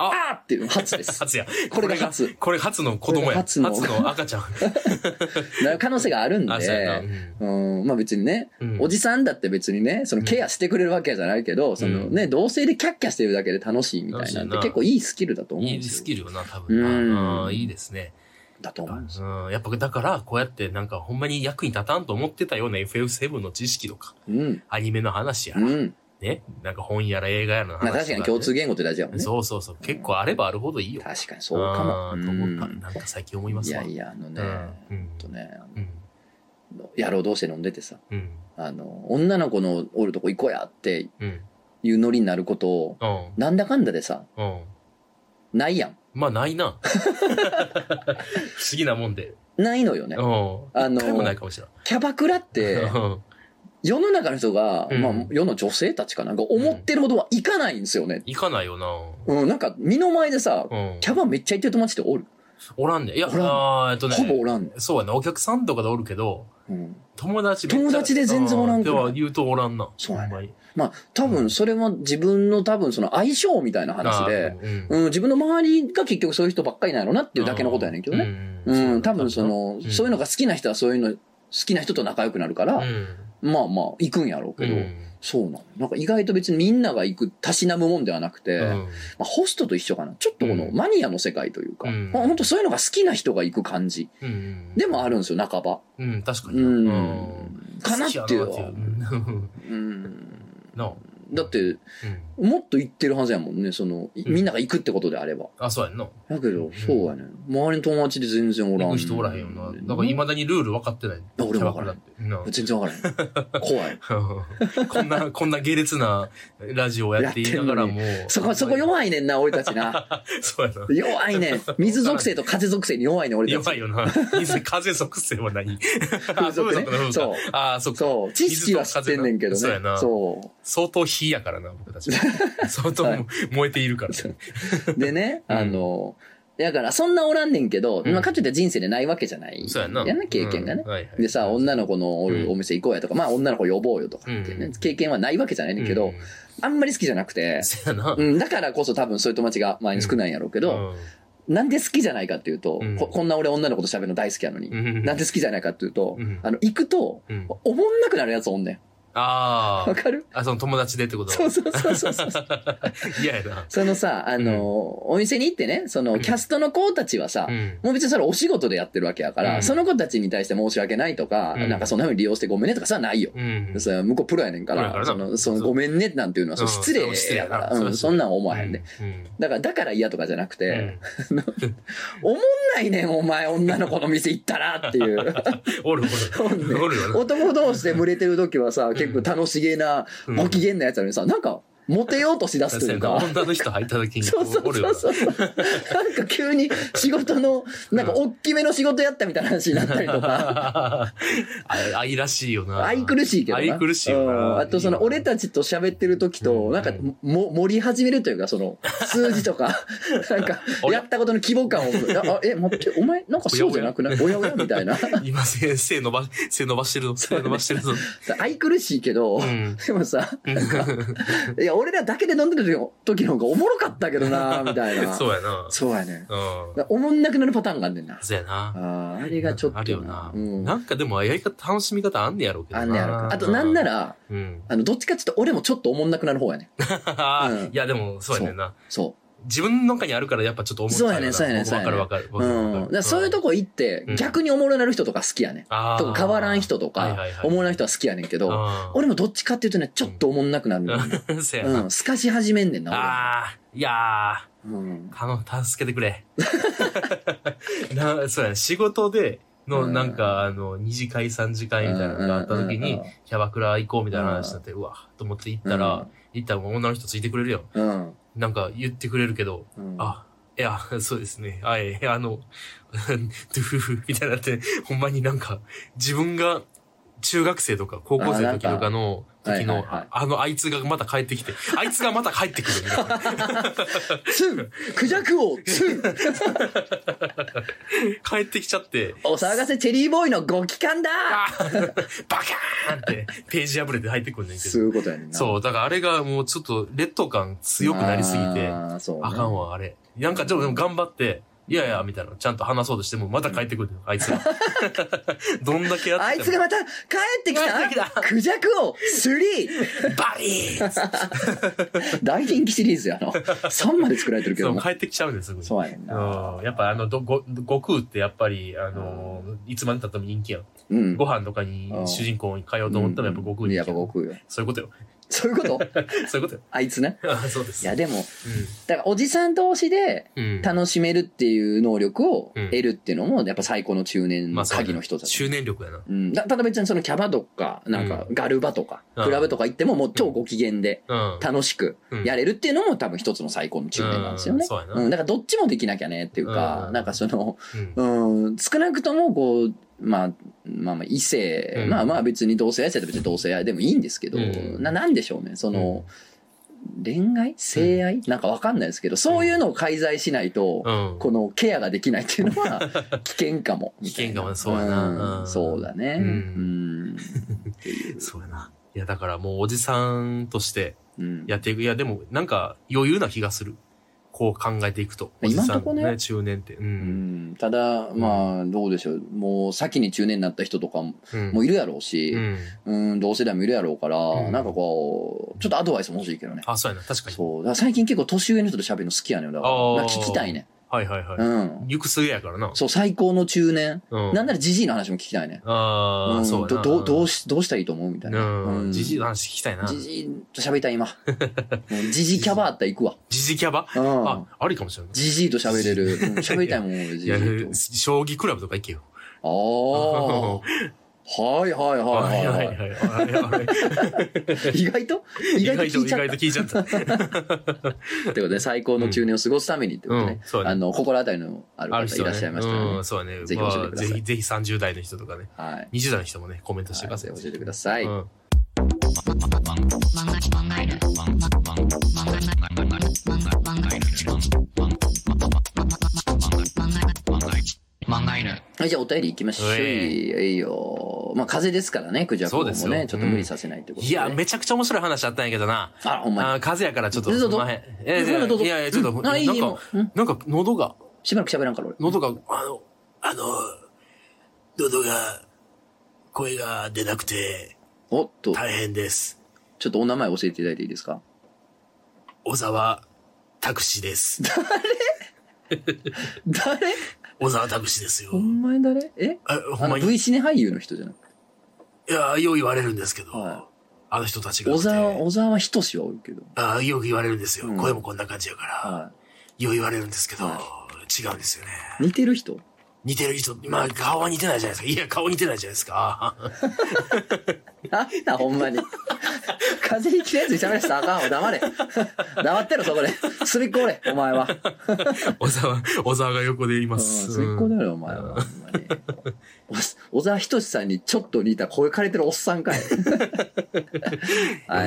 ああーっていうの初です。初や。これが初これ初の子供や。初の赤ちゃん。なる可能性があるんあ、そうやな。で、うん、まあ別にね、うんおじさんだって別にね、そのケアしてくれるわけじゃないけど、そのね、同性でキャッキャしてるだけで楽しいみたいなんて楽しいな結構いいスキルだと思うんいい。スキルよな、多分うんな。うんいいですね。だと思うんですよ。うん、やっぱだから、こうやってなんかほんまに役に立たんと思ってたような FF7 の知識とか、うん。アニメの話やら、うん。ね、なんか本やら映画やらの話とまあ確かに共通言語って大事だもんね。そうそうそう。結構あればあるほどいいよ。確かにそうかも。と思った。うんなんか最近思いますわ。いやいや、あのね、うんとね、あうん。の野郎同士で飲んでてさ、うん。あの、女の子のおるとこ行こうやってうん。いうノリになることを、うん。なんだかんだでさ、うん。ないやん。まあ、ないな。不思議なもんで。ないのよねう。ん。あの一回もないかもしれキャバクラって。世の中の人が、うんまあ、世の女性たちかなんか思ってるほどはいかないんですよね。行かないよな。うん、なんか、身の前でさ、うん。キャバめっちゃ行ってる友達っておる？おらんねん。いや、おらんあーえっとね。ほぼおらんねん。そうやな。お客さんとかでおるけど、うん。友達めっちゃ友達で全然おらんくでないは言うとおらんな。そうやねほんまに。まあ、多分それは自分の多分その相性みたいな話で、あー、うんうん、自分の周りが結局そういう人ばっかりなんやろなっていうだけのことやねんけどね。うんうん、多分その、うんそういうのが好きな人はそういうの、好きな人と仲良くなるから、うん。まあまあ、行くんやろうけど、うんそうなの。なんか意外と別にみんなが行く、たしなむもんではなくて、うんまあ、ホストと一緒かな。ちょっとこのうんマニアの世界というか、うんまあ、本当そういうのが好きな人が行く感じうん。でもあるんですよ、半ば。うん、確かに。うん。うんかなっていうのはううん。なあだって、うん。もっと行ってるはずやもんね、その、みんなが行くってことであれば。あ、そうやんな。だけど、そうやね。周りの友達で全然おらん。行く人おらへんよな。だから未だにルール分かってない。俺も分からな全然わからん。怖い。こんな、こんな下劣なラジオをやって言いながらも。そこ、そこ弱いねんな、俺たちな。そうやな。弱いねん。水属性と風属性に弱いねん、俺たち。弱いよな。水、風属性は何風俗ねあ風俗の風そうああ、そっか。そう。知識は知ってんねんけどね。そうやな。そ相当火やからな、僕たち。相当はい燃えているから。う。でね、うんあの、だからそんなおらんねんけど、うんまあ、かといって人生でないわけじゃない。そうやな。やんな、経験がねうん。はいはいでさ、女の子のおるお店行こうやとか、まあ女の子呼ぼうよとかっていうねうん、経験はないわけじゃないねんけどうん、あんまり好きじゃなくて、そうやな。うん、だからこそ多分そういう友達が前に少ないんやろうけど、なんで好きじゃないかっていうとうん、ここんな俺女の子と喋るの大好きやのにう、ん。なんで好きじゃないかっていうとうん、あの、行くと、うんおもんなくなるやつおんねん。あわかる？あ。あ、その友達でってこと？そうそうそうそうそう。嫌やな。そのさ、あの、お店に行ってね、その、キャストの子たちはさ、うん。もう別にそれお仕事でやってるわけやから、うんその子たちに対して申し訳ないとか、うんなんかそんな風に利用してごめんねとかさ、ないよ。うん。それ向こうプロやねんから、その、そのごめんねなんていうのはそう失礼やから、そんなん思わへんね。うん。だから、だから嫌とかじゃなくうてん、おもんないねん、お前、女の子の店行ったらっていう。おるおる。おる。男同士で群れてる時はさ、結構楽しげな、うん。ご機嫌なやつなのにさ、なんか、モテようとしだすというか。女の人入った時にそうそう。そうそう。なんか急に仕事の、なんか大きめの仕事やったみたいな話になったりとか。愛愛らしいよな。愛くるしいけどな。愛くるしいようんな。あとその、俺たちと喋ってる時と、うんなんか、も、盛り始めるというか、その、数字とか、なんか、おや？やったことの規模感を、あ、あえ、待って、お前、なんかそうじゃなくない？おやおや？みたいな。今、背背伸ば、背伸ばしてるぞ。背伸ばしてるぞ。愛くるしいけど、うんでもさ、いや、俺らだけで飲んでる時の方がおもろかったけどな、みたいな。そうやな。そうやね。うん。おもんなくなるパターンがあんねんな。そうやな。あーあれがちょっとな。あるよな。うん。なんかでも、やり方、楽しみ方あんねやろうけどな。あんねやろあと、なんなら、うん。あの、どっちかっていうと、俺もちょっとおもんなくなる方やね。うんいや、でも、そうやねんな。そ自分の中にあるから、やっぱちょっと思っちゃそうやねそうやねそうやねわかるわかる。う。うん。だからそういうとこ行ってうん、逆におもろなる人とか好きやね。あーとか変わらん人とかはいはいはい、おもろな人は好きやねんけど、俺もどっちかっていうとね、ちょっとおもんなくなるのよ。そうやな。うん。透かし始めんねんな、ああ、いや俺。うん。ー、頼む、助けてくれ。な、そうやね、仕事で、の、うんなんか、あの、二次会、三次会みたいなのがあった時にうんうんうん、キャバクラ行こうみたいな話になって、うわ、と思って行ったら、行ったらもう女の人ついてくれるよ。うん。なんか言ってくれるけど、うん。あ、いや、そうですね。あえ、あの、ドゥフフみたいになって、ほんまになんか、自分が中学生とか高校生の時とかの、時の、はいはいはいあのあいつがまた帰ってきて、あいつがまた帰ってくるみたいな。ツークジャク王ツー帰ってきちゃって、お騒がせチェリーボーイのご帰還だバカーンってページ破れて入ってくんねんけど。そういうことやねんな。そう、だからあれがもうちょっと劣等感強くなりすぎて、あねあかんわ、あれ。なんかちょっとでも頑張って、いやいや、みたいな、ちゃんと話そうとしても、また帰ってくるのよ、あいつが。どんだけやって。あいつがまた帰ってき帰ってきたたクジャク王 3! バリーン 大人気シリーズやな。3まで作られてるけどな。そう帰ってきちゃうんです、すぐに。そうやねんな。うんやっぱあの、ど、ご、悟空ってやっぱり、あの、いつまで経っても人気やん。うん。ご飯とかにうん主人公に通おうと思ったらやっぱ悟空にやっぱ悟空よ。そういうことよ。そういうこと？そういうことよ。あいつね。あそうです。いやでも、だからおじさん同士でうん。うん。楽しめるっていう能力をうん得るっていうのも、やっぱ最高の中年の鍵の一つだと執念力やな。うん。だただ別にそのキャバとか、なんかガルバとか、うんクラブとか行ってももう超ご機嫌でうん。楽しくやれるっていうのも多分一つの最高の中年なんですよねうん。そうやなうん。だからどっちもできなきゃねっていうかう、んなんかその、うん。うん、少なくともこう、まあ、まあまあ、異性、うんまあまあ別に同性愛者って別に同性愛でもいいんですけど、うんな、なんでしょうね。その、恋愛？性愛、なんかわかんないですけど、そういうのを介在しないと、うん。このケアができないっていうのは 危険かも。危険かもそうやなんうんそうだね。ううん。そうやな。いや、だからもうおじさんとしてうんやっていく。いや、でもなんか余裕な気がする。こう考えていくと。おじさん今んとこね中年って。う。うんんただ、まあ、どうでしょう。もう先に中年になった人とかもいるやろうしう、ん。うん、同世代もいるやろうから、うんなんかこう、ちょっとアドバイスも欲しいけどね。あ、そうやな。確かに。そう。だから最近結構年上の人と喋るの好きやねん。だから、聞きたいね。はいはいはい。うん。行く末やからな。そう、最高の中年。うん。なんならジジイの話も聞きたいね。ああ、うんそうやな。どどどうし、どうしたらいいと思う？みたいな。うん。じじいの話聞きたいな。ジジイと喋りたい今。う んジジイキャバあったら行くわ。じじキャバ？うんあ、ありかもしれない。ジジイと喋れる。うん喋りたいもん、俺ジい将棋クラブとか行けよ。ああ。はいはいはいはい。はい。はいはいはい。意外と？意意外外と、意と聞いちゃった。外と聞いちゃった。ということで、最高の中年を過ごすためにってことね。うんそう。だね。あの、心当たりのある。方いらっしゃいましたらね。うん、。そうだね。ぜひ教えてください。まあぜひ、ぜひ30代の人とかね。はい。20代の人もね、コメントしてください。はい教えてください。うん。はい、じゃあお便り行きましょう。い。いよ。まあ、風邪ですからね、クジャクもね、ちょっと無理させないってことで、ねいや、めちゃくちゃ面白い話あったんやけどな。あ、ほんまに。風邪やからちょっと、どうぞ。いやいや、ちょっと、うん。なんかなんか喉が、しばらく喋らんから俺。喉が、あの、あの、喉が、声が出なくておっと、大変です。ちょっとお名前教えていただいていいですか？小沢拓司です。誰？小沢拓司ですよほ。んまに誰？え？あ、ほんまに。V シネ俳優の人じゃないいや、よう言われるんですけど、はあの人たちが小。沢、小沢仁志はおるけど。あよく言われるんですよ。うん声もこんな感じやから。はよう言われるんですけど、は違うんですよね。い。似てる人？似てる人、まあ顔は似てないじゃないですか。いや、顔似てないじゃないですか。なんだ、ほんまに。風邪ひきのやつに喋らせたらあかんわ。黙れ。黙ってろ、そこで。すりっこれ、お前は。小沢、小沢が横でいまうんす。すりっこだよ、お前は。ほんまに。お小沢仁志さんにちょっと似た声枯れてるおっさんかい。はい、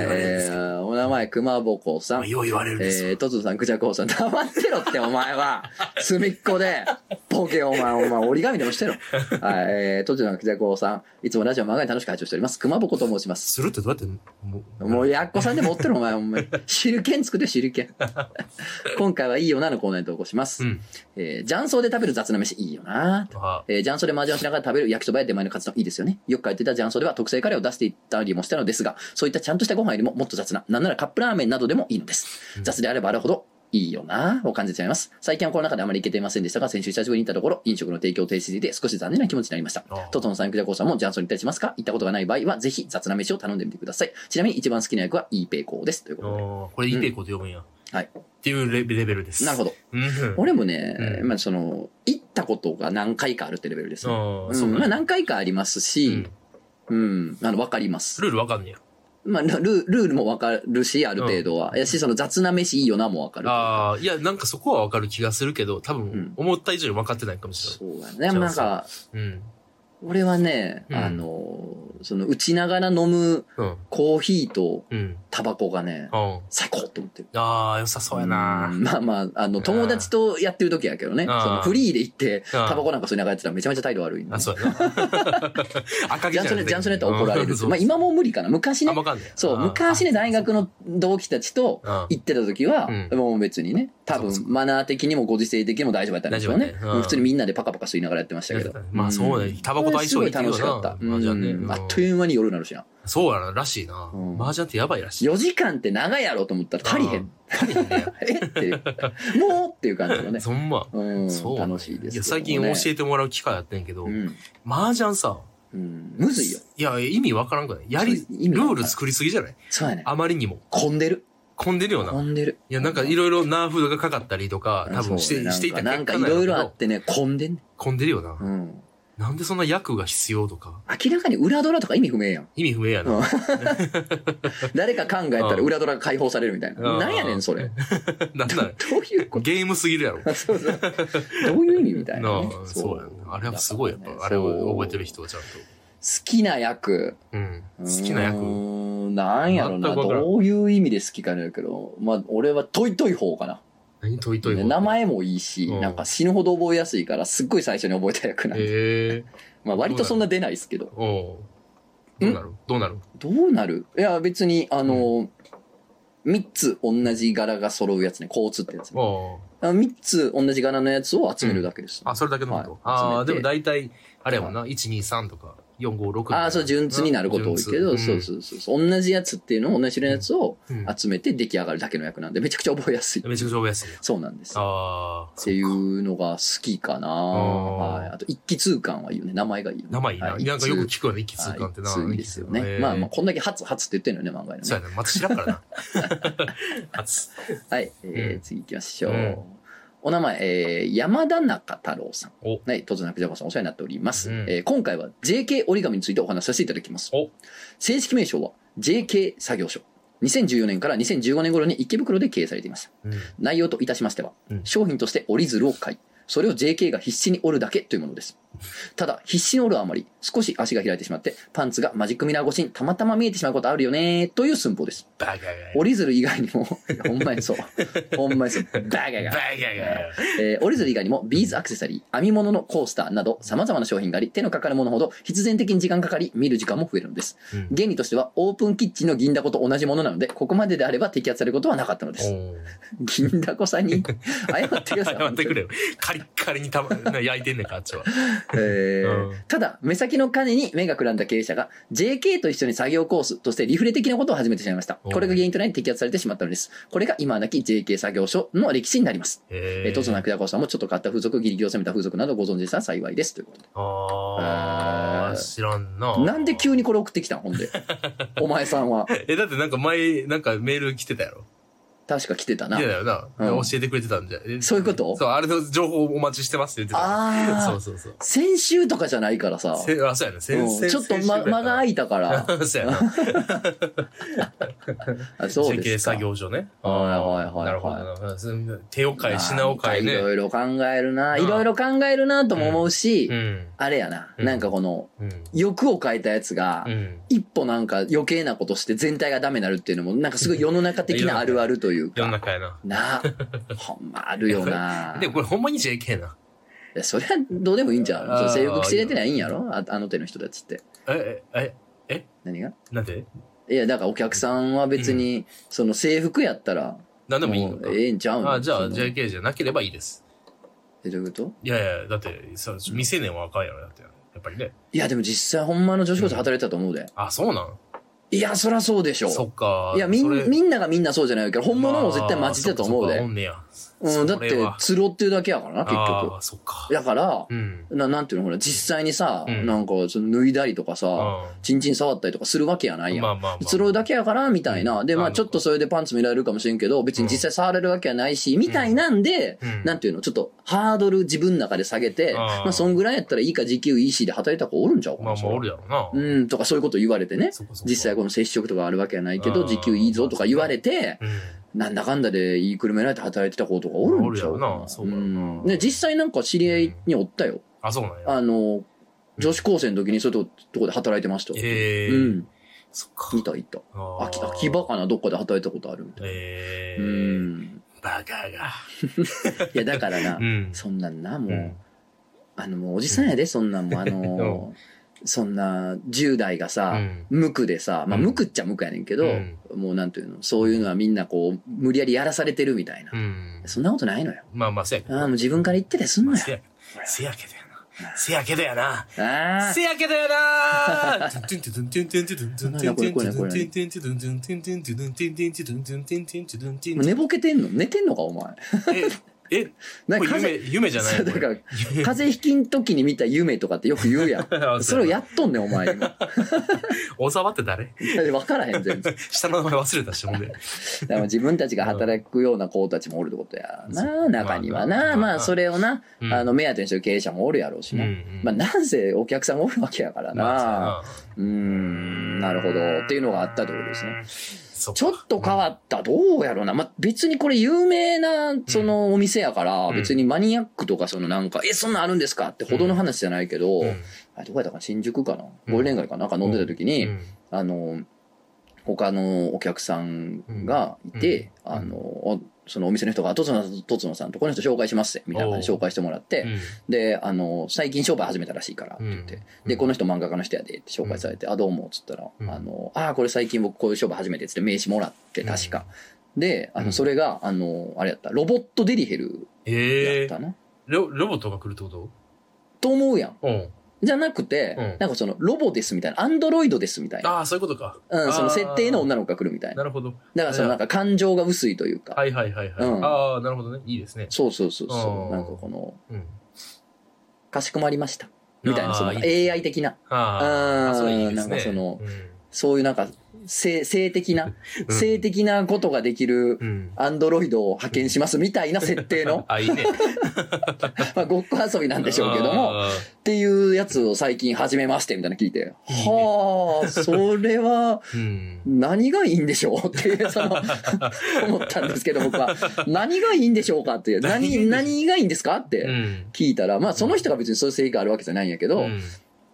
えー、お名前、熊ぼこさん。よう言われるんですよ。えー、トツさん、クジャコウさん、黙ってろって、お前は。隅っこで。ボケ、お前、お前、折り紙でもしてろ。はい、えー、トツさん、クジャコウさん、いつもラジオ漫画に楽しく拝聴しております。熊ぼこと申します。するってどうやって、もう、もう、やっこさんで持ってる、お前、お前。汁券作って、汁券。今回はいいよなのコーナーに投稿します。うん。えー、雀荘で食べる雑な飯、いいよなあえー、雀荘で麻雀をしながら食べる焼きそばや出前のカツ丼いいですよね。よく書いてた雀荘では特製カレーを出していったりもしたのですが、そういったちゃんとしたご飯よりももっと雑な、なんならカップラーメンなどでもいいのです。雑であればあるほど、いいよなを感じちゃいます。最近はコロナ禍であまり行けていませんでしたが、先週久しぶりに行ったところ、飲食の提供停止していて少し残念な気持ちになりました。トトノさん、クジャコウさんも雀荘に行ったりしますか？行ったことがない場合は、ぜひ雑な飯を頼んでみてください。ちなみに一番好きな役は、イーペイコーです。ということで。これイペイコと呼ぶんや。はい。っていうレベルです。なるほど。うん。俺もね、うんまあその、行ったことが何回かあるってレベルですね。う、んかまあ何回かありますうしん、うん、あの、わかります。ルールわかんねや。まあ、ルルールもわかるし、ある程度は。やし、その雑な飯いいよなもわかる。ああ、いや、なんかそこはわかる気がするけど、多うん分、思った以上に分かってないかもしそうだね。でもなんか、れない。うん。俺はね、うんあの、その、打ちながら飲むうん。コーヒーとうん。タバコがね、うん。最高って思ってる。ああ、良さそうやな。んまあまあ、あの、友達とやってる時やけどね。そあーのフリーで行って、タバコなんか吸いながらやってたらめちゃめちゃ態度悪いんであ、そうやな。赤ジャンソネ、ジャンソネと怒られる。うんまあ今も無理かな。昔ねあ、。わかんない。そう、昔ね、大学の同期たちとうん行ってた時はう、もう別にね、多分マナー的にもご時世的にも大丈夫だったんですよね。うんうん普通にみんなでパカパカ吸いながらやってましたけど。まあそうねタバコと相性いいすごい楽しかった。うんうんあっという間に夜になるしな。そうやな、らしいな。うん麻雀ってやばいらしい。4時間って長いやろと思ったら足りへん。足りへんねえ？っていう。もうっていう感じのね。そんま。うん、そう。楽しいですけどもね。いや、最近教えてもらう機会あってんけどう、ん。麻雀さ、うん。むずいよ。いや、意味わからんくない？やり、ルール作りすぎじゃない？そうやね。あまりにも。混んでる。混んでるよな。混んでる。いや、なんかいろいろナーフがかかったりとか、多分して、していた結果なんかいろいろあってね、混んでんね。混んでるよな。うん。なんでそんな役が必要とか、明らかに裏ドラとか意味不明やん。意味不明やな。誰か考えたら裏ドラが解放されるみたいな。うんなんやねん、それ。なんなら、どういうこと？ゲームすぎるやろ。そうそうどういう意味みたいな、そうやな。あれはすごいやっぱ、あれを覚えてる人はちゃんと。好きな役。うん。好きな役。うーんなんやろな。どういう意味で好きかねだけど、まあ、俺はトイトイ方かな。何？トイトイね名前もいいし、うんなんか死ぬほど覚えやすいから、すっごい最初に覚えた役なんで。へえ。まあ、割とそんな出ないですけど。どうなる？どうなる？どうなる？いや、別に、あの、三つ同じ柄が揃うやつね。交通ってやつね。おうあ三つ同じ柄のやつを集めるだけです。あ、それだけのこと、はいああ、でも大体、あれやもんな、1、2、3とか、4、5、6。ああ、そう、順通になること多いけど、そううそうそうそう。同じやつっていうのを、同じのやつを集めて出来上がるだけの役なんで、めちゃくちゃ覚えやすい。めちゃくちゃ覚えやすい。そうなんですよ。ああ。っていうのが好きかな。ーはい。あと、一気通貫はいいよね。名前がいいよね。名前いいな。はいなんかよく聞くよね、一気通貫ってな。はいいいですよね。まあまあ、こんだけ初、初って言ってんのよね、漫画にね。そうやね。また知らんからな。初。はい。えーうん次行きましょう。うんお名前、えー山田中太郎さん。おはい。とつなくじゃこさんお世話になっております。うんえー今回は JK 折り紙についてお話しさせていただきます。お正式名称は JK 作業所。2014年から2015年頃に池袋で経営されていました。うん。内容といたしましては、うん商品として折り鶴を買い、それを JK が必死に折るだけというものです。ただ、必死に折るあまり、少し足が開いてしまって、パンツがマジックミラー越しにたまたま見えてしまうことあるよね、という寸法です。バカが。折り鶴以外にも、ほんまにそう。ほんまにそう。バカバカが。が。えー折り鶴以外にもビーズアクセサリー、編み物のコースターなど様々な商品があり、手のかかるものほど必然的に時間かかり、見る時間も増えるのです。うん原理としてはオープンキッチンの銀だこと同じものなので、ここまでであれば摘発されることはなかったのです。お 銀だこさんに謝ってください。謝ってくれよ。カリッカリにたま、焼いてんねんか、あっちは。えーうんただ、目先の金に目がくらんだ経営者が JK と一緒に作業コースとしてリフレ的なことを始めてしまいました。おこれが原因となり摘発されてしまったのです。これが今はなき JK 作業所の歴史になります。ええー、とつなくやこさんもちょっと買った風俗、ギリギリを攻めた風俗などご存知でしたら幸いです。ということで。ああ、えー知らんな。なんで急にこれ送ってきたんほんで。お前さんは。え、だってなんか前、なんかメール来てたやろ確か来てたな来て。たよな。うん教えてくれてたんじゃ。えそういうこと？そう、あれの情報お待ちしてますって言ってた。ああ。そうそうそう。先週とかじゃないからさ。せあ、そうやね。先うんちょっと間間が空いたから。た。そうやな。あそうですか。作業所ね。はいはいはいはいなるほどな。うん手を変え、品を変えね。いろいろ考えるな。いろいろ考えるなとも思うし、うん。あれやな。うんなんかこの、うん。欲を変えたやつがう、ん。一歩なんか余計なことして全体がダメになるっていうのも、なんかすごい世の中的なあるあるという世のか。中やな。なあ。ほんまあるよな。で、これほんまに JK な。いやそれはどうでもいいんじゃん。あーそう制服着れてないんやろ？ああの手の人たちって。え、え、え、何が？なんで？いや、だからお客さんは別に、その制服やったら、なんでもいいのもかうええんちゃうの？あ、じゃあ JK じゃなければいいです。えどういうこと？いやいや、だって、さ、未成年は赤いやろ、だって。やっぱりね。いや、でも実際ほんまの女子高生働いてたと思うで。あ、そうなん？いや、そりゃそうでしょ。そっか。いや、みん、みんながみんなそうじゃないけど、本物も絶対マジだと思うで。んねや。うん、だってつろっていうだけやからな、結あ局。ーそっか。だから、うん。ななんていうの、ほら、実際にさ、うんなんか、その脱いだりとかさ、うチンチン触ったりとかするわけやないん。やん。まあまあまあ。つろうだけやから、みたいな。で、まあちょっとそれでパンツ見られるかもしれんけど、別に実際触れるわけはないし、みたいなんで、うんなんていうの、ちょっとハードル自分の中で下げて、あーまあそんぐらいやったらいいか時給いいしで働いた子おるんちゃうかな。まあまあおるやろな。うん、とかそういうこと言われてね。そっかそっか実際この接触とかあるわけはないけど、あー時給いいぞとか言われて、うん。なんだかんだで言いくるめられて働いてた子とかおるんちゃう？なそうだろうなんね、実際なんか知り合いにおったよ。あ、そうなんや。あの、女子高生の時にそういうととこで働いてました。ええー。うん。そっか。いたいた。あ秋秋葉かなどっかで働いたことあるみたいな。ええうー。ん。バカが。いや、だからなう、ん。そんなんな、もう、うんあの、もうおじさんやで、そんなんも、あの、そんな、10代がさ、無垢でさ、まあ、うん無垢っちゃ無垢やねんけど、うんもうなんていうの、そういうのはみんなこう、無理やりやらされてるみたいな。うん。そんなことないのよ。まあまあ、せやけどああ、もう自分から言っててすんのよ。せや、せやけどやな。せやけどやな。せやけどやな もう寝ぼけてんの？寝てんのか、お前。え、なんか風夢、夢じゃないそうだから、風邪ひきん時に見た夢とかってよく言うやん。それをやっとんねん、お前今。大沢って誰？いやわからへん、全然。下の名前忘れたし、ほんで。だから自分たちが働くような子たちもおるってことやな、中にはな。まあそれをな、うんあの、目当てにしてる経営者もおるやろうしな。うんうんまあ、なんせお客さんがおるわけやからな。まあうーん、なるほど。っていうのがあったってことですね。ちょっと変わった。どうやろうな。まあ、別にこれ有名な、そのお店やから、うん。別にマニアックとかそのなんか、え、そんなんあるんですかってほどの話じゃないけど、うん。あれどこやったかな？新宿かな？うん。ゴールデン街かな？なんか飲んでた時に、うん。あの、他のお客さんがいて、うん。あの、おそのお店の人が、とつのさん、とつのさんとこの人紹介しますってみたいな感じで紹介してもらって、うん。で、あの、最近商売始めたらしいからって言って、うん。で、この人漫画家の人やでって紹介されて、あ、どうも、っつったら、うん。あの、ああ、これ最近僕こういう商売始めてっつって名刺もらって、確か。で、あの、うん。それが、あの、あれやった、ロボットデリヘルええやったな。ロロボットが来るってこと？と思うやん。うん。じゃなくて、うんなんかその、ロボですみたいな、アンドロイドですみたいな。ああ、そういうことか。うん、その設定の女のの子が来るみたいな。なるほど。だからそのなんか感情が薄いというか。はいはいはいはい。うんああ、なるほどね。いいですね。そうそうそうそう。なんかこの、うん。かしこまりました。みたいな、あーそのいいですね AI 的な、あーあ、それいいですね。なんかそのうん、そういうなんか、性性的な、うん性的なことができるうん。アンドロイドを派遣しますみたいな設定の、あ、いいね。まあ、ごっこ遊びなんでしょうけども、あっていうやつを最近始めまして、みたいなの聞いて、はあ、それは。何がいいんでしょう？っていう、その、思ったんですけど、僕は。何がいいんでしょうかっていう、何、何がいいんですか？ってうん。聞いたら、まあ、その人が別にそういう正義があるわけじゃないんやけど、うん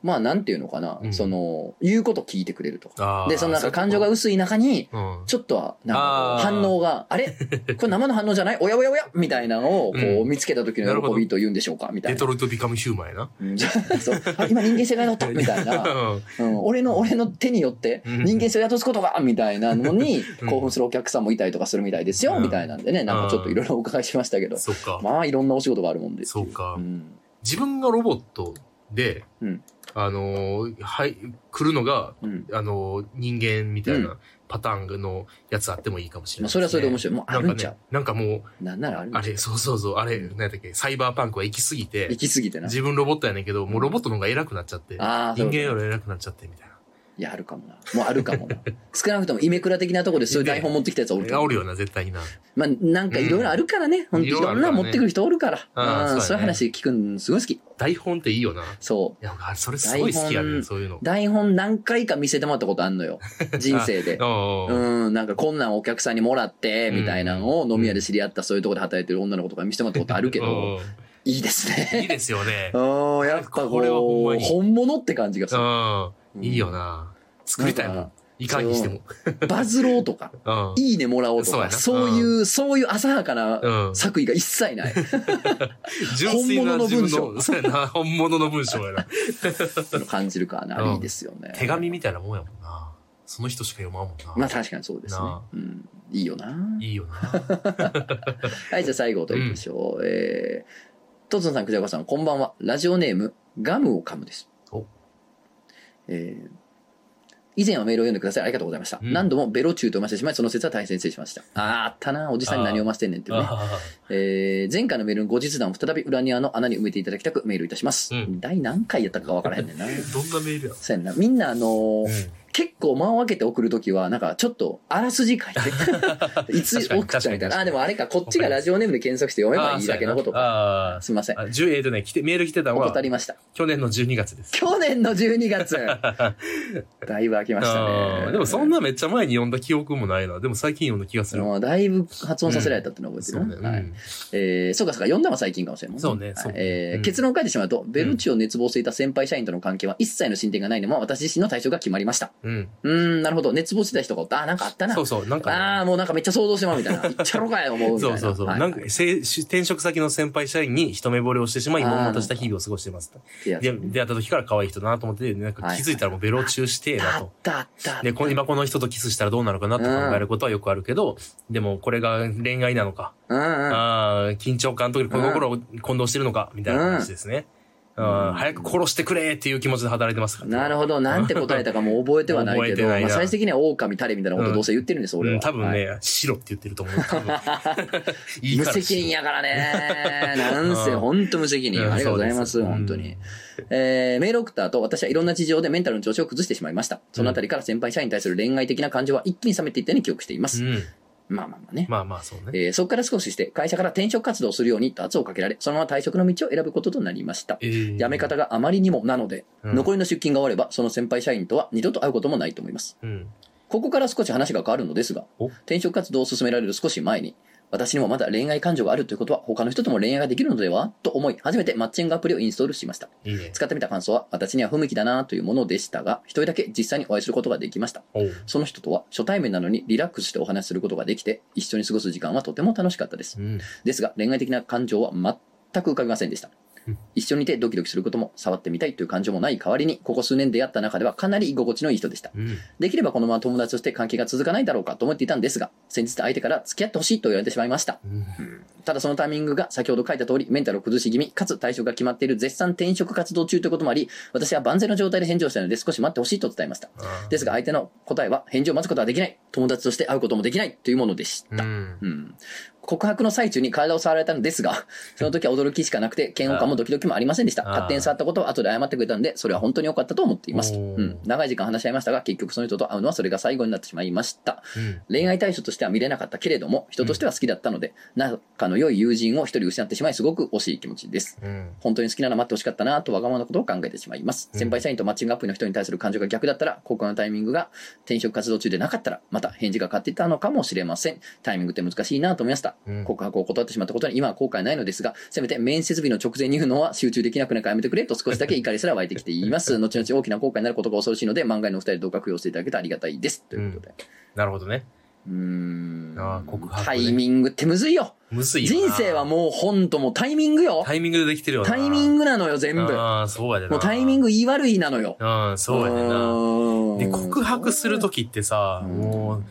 まあ、なんていうのかな、うん。その、言うこと聞いてくれるとか。あーで、そのなんか感情が薄い中に、うん。ちょっとは、なんか反応が、あれ？これ生の反応じゃない？おやおやおや？みたいなのを、こうう、見つけた時なるほど。の喜びと言うんでしょうか？みたいな。デトロイトビカムヒューマンやな。うんそう。あ今人間性が宿った。みたいな。うん、俺の、俺の手によってうん。人間性を宿すことがみたいなのにうん。興奮するお客さんもいたりとかするみたいですよ、うん。みたいなんでね、なんかちょっといろいろお伺いしましたけど。そっか。まあ、いろんなお仕事があるもんで。そうか。う。ん。自分がロボットで、うんあのーはい、来るのが、うん。あのー人間みたいうなんパターンのやつあってもいいかもしれない、まあ、それはそれで面白い。もうあなんかねるんちゃう。、なんかもう、なんならあるあれ、そうそうそう、あれ、何やったっけ、サイバーパンクは行き過ぎて行、き過ぎてな。自分ロボットやねんけど、もうロボットの方が偉くなっちゃって、ああ、人間より偉くなっちゃってみたいな。いや、あるかもな。もうあるかもな。少なくとも、イメクラ的なところでそういう台本持ってきたやつはおるおるよな、絶対にな。まあ、なんかいろいろあるからね。ほんといろんな持ってくる人おるから。うんそういう話聞くのすごい好き。台本っていいよな。いそう。や、あそれすごい好きやねそういうの。台本何回か見せてもらったことあんのよ。人生で。うん、なんかこんなんお客さんにもらって、みたいなのを飲み屋で知り合ったそういうところで働いてる女の子とか見せてもらったことあるけど、うんいいですいいね。ですよね。うん、やっぱこれはほんこう、まに本物って感じがする。うん。いいよな。作りたいもなんん。いかにしても。バズろうとか、うん。いいねもらおうとか、そうそういう、そういう浅はかなうん。作為が一切ない。純粋な本物の文自分の、そうやな、本物の文章やな。感じるからな、うんいいですよね。手紙みたいなもんやもんな。その人しか読まんもんな。まあ確かにそうですね。いいよな。いいよな。はい、じゃあ最後と言いましょう。えー、とつのさん、くじゃこさん、こんばんは。ラジオネーム、ガムを噛むです。おえー以前はメールを読んでください。ありがとうございました。うん何度もベロチューと読ませてしまい、その説は大変失礼しました。あーあったな。おじさんに何を読ませてんねんってね。あえー前回のメールの後日談を再び裏庭の穴に埋めていただきたくメールいたします。うん第何回やったかわからへんねんな。あ どんなメールや？そうやんな。みんなあのーうん結構間を空けて送るときは、なんかちょっとあらすじ書いて、いつ送ったみたいな。あ、でもあれか、こっちがラジオネームで検索して読めばいいだけのことか。ああすみません。ー。あ、10えっとね、来て、メール来てたのは怠、りました。去年の12月です。去年の12月。だいぶ空きましたね。でもそんなめっちゃ前に読んだ記憶もないな。でも最近読んだ気がする。もうだいぶ発音させられたってのを覚えてそうね。るな。はいうんえーそうかそうか、読んだのは最近かもしれない。そうねそうはいえーうん結論を書いてしまうと、ベルチを熱望していた先輩社員との関係は一切の進展がないのも私自身の対象が決まりました。うん。うーん、なるほど。熱望してた人がおった。あー、なんかあったな。そうそう。なんかね、ああ、もうなんかめっちゃ想像してまうみたいな。いっちゃろかよ、思う。そうそうそう。はいなんか、せ転職先の先輩社員に一目惚れをしてしまい、悶々とした日々を過ごしてます。で、出会った時から可愛い人だなと思って、なんか気づいたらもうベロ中してえなと。あったあった。で、この今この人とキスしたらどうなるかなって考えることはよくあるけど、でもこれが恋愛なのか、うんうん。ああ、緊張感と恋心を混同してるのか、みたいな話ですね。あー早く殺してくれっていう気持ちで働いてますから、なるほど。なんて答えたかもう覚えてはないけど、まあ最終的には狼タレみたいなことをどうせ言ってるんです、俺は。うん、多分ね、はい白って言ってると思う。無責任やからね。なんせ、うんほんと無責任。うんありがとうございます本当に。えーメール送った後、私はいろんな事情でメンタルの調子を崩してしまいました。そのあたりから先輩社員に対する恋愛的な感情は一気に冷めていったように記憶しています。うん。まあまあまあね。まあまあ、そうね。えーそこから少しして会社から転職活動をするようにと圧をかけられ、そのまま退職の道を選ぶこととなりました。えー辞め方があまりにもなので、うん残りの出勤が終われば、その先輩社員とは二度と会うこともないと思います。うん。ここから少し話が変わるのですが、お？転職活動を進められる少し前に、私にもまだ恋愛感情があるということは、他の人とも恋愛ができるのでは？と思い、初めてマッチングアプリをインストールしました。いいね。使ってみた感想は、私には不向きだなというものでしたが、一人だけ実際にお会いすることができました。おう。その人とは初対面なのにリラックスしてお話しすることができて、一緒に過ごす時間はとても楽しかったですう。ん。ですが、恋愛的な感情は全く浮かびませんでしたうん。一緒にいてドキドキすることも触ってみたいという感情もない代わりに、ここ数年出会った中ではかなり居心地のいい人でした。うん。できればこのまま友達として関係が続かないだろうかと思っていたんですが、先日相手から付き合ってほしいと言われてしまいました。うん。ただそのタイミングが先ほど書いた通り、メンタルを崩し気味、かつ対象が決まっている絶賛転職活動中ということもあり、私は万全の状態で返事をしたので少し待ってほしいと伝えました。ですが相手の答えは返事を待つことはできない。友達として会うこともできないというものでした。うん。うん。告白の最中に体を触られたのですが、その時は驚きしかなくて、嫌悪感もドキドキもありませんでした。勝手に触ったことを後で謝ってくれたので、それは本当に良かったと思っています。うん。長い時間話し合いましたが、結局その人と会うのはそれが最後になってしまいました。うん。恋愛対象としては見れなかったけれども、人としては好きだったので、仲の良い友人を一人失ってしまい、すごく惜しい気持ちです。うん。本当に好きなら待ってほしかったなとわがままなことを考えてしまいます。うん先輩社員とマッチングアプリの人に対する感情が逆だったら、告白のタイミングが転職活動中でなかったら、また返事が変わっていたのかもしれません。タイミングって難しいなと思いました。うん告白を断ってしまったことに今は後悔ないのですが、せめて面接日の直前に言うのは集中できなくないからやめてくれと少しだけ怒りすら湧いてきています。後々大きな後悔になることが恐ろしいので、漫画のお二人どうか供養していただけたらありがたいです。ということで。なるほどね。うーん。あー告白ねタイミングってむずいよ。むずい人生はもう本当もうタイミングよ。タイミングでできてるよな。タイミングなのよ、全部。ああ、そうやでな。もうタイミング言い悪いなのよ。うん、そうやねんな。なで、告白するときってさ、うんもう、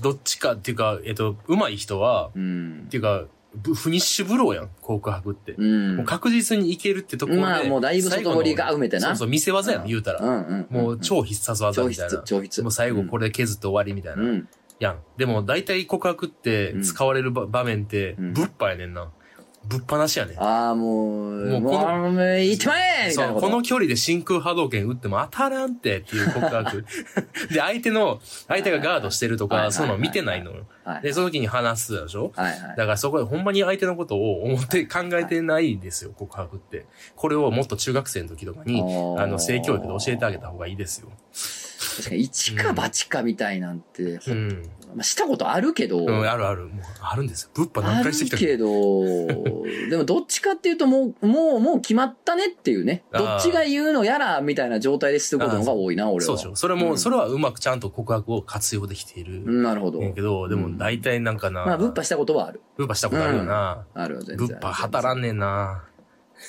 どっちかっていうか、えっと、上手い人は、うんっ。ていうか、ブフィニッシュブローやん、告白って。うんもう。確実にいけるってところで。まあもうだいぶ外堀が埋めてなそうそう、見せ技やん、言うたら。うんうん。もう超必殺技超みたいな必、。超必。もう最後これで削って終わりみたいな。うん。やん。でも大体告白ってうん使われる場場面って、うんぶっぱやねんな。ぶっ放しやねん。ああ、もう、もう、このもう行ってまえみたいそう、なこの距離で真空波動拳打っても当たらんってっていう告白。で、相手の、相手がガードしてるとか、そういうの見てないのよ。はいで、その時に話すでしょ？はいはい。だからそこでほんまに相手のことを思って考えてないんですよ、告白って。これをもっと中学生の時とかにあ、の、性教育で教えてあげた方がいいですよ。確かに、一か八かみたいなんて、ほうん。まあしたことあるけど、うん、あるある。もう、あるんですよ。ぶっぱ何回してきたけど、でもどっちかっていうともう、もう、もう決まったねっていうね。どっちが言うのやらみたいな状態ですることの方が多いな、俺は。そうでしょ。それも、うんそれはうまくちゃんと告白を活用できている。うんなるほど。けど、でもうん大体なんかな。まあ、ぶっぱしたことはある。ぶっぱしたことあるよな。あるよ、全然。ぶっぱ働らんねんな。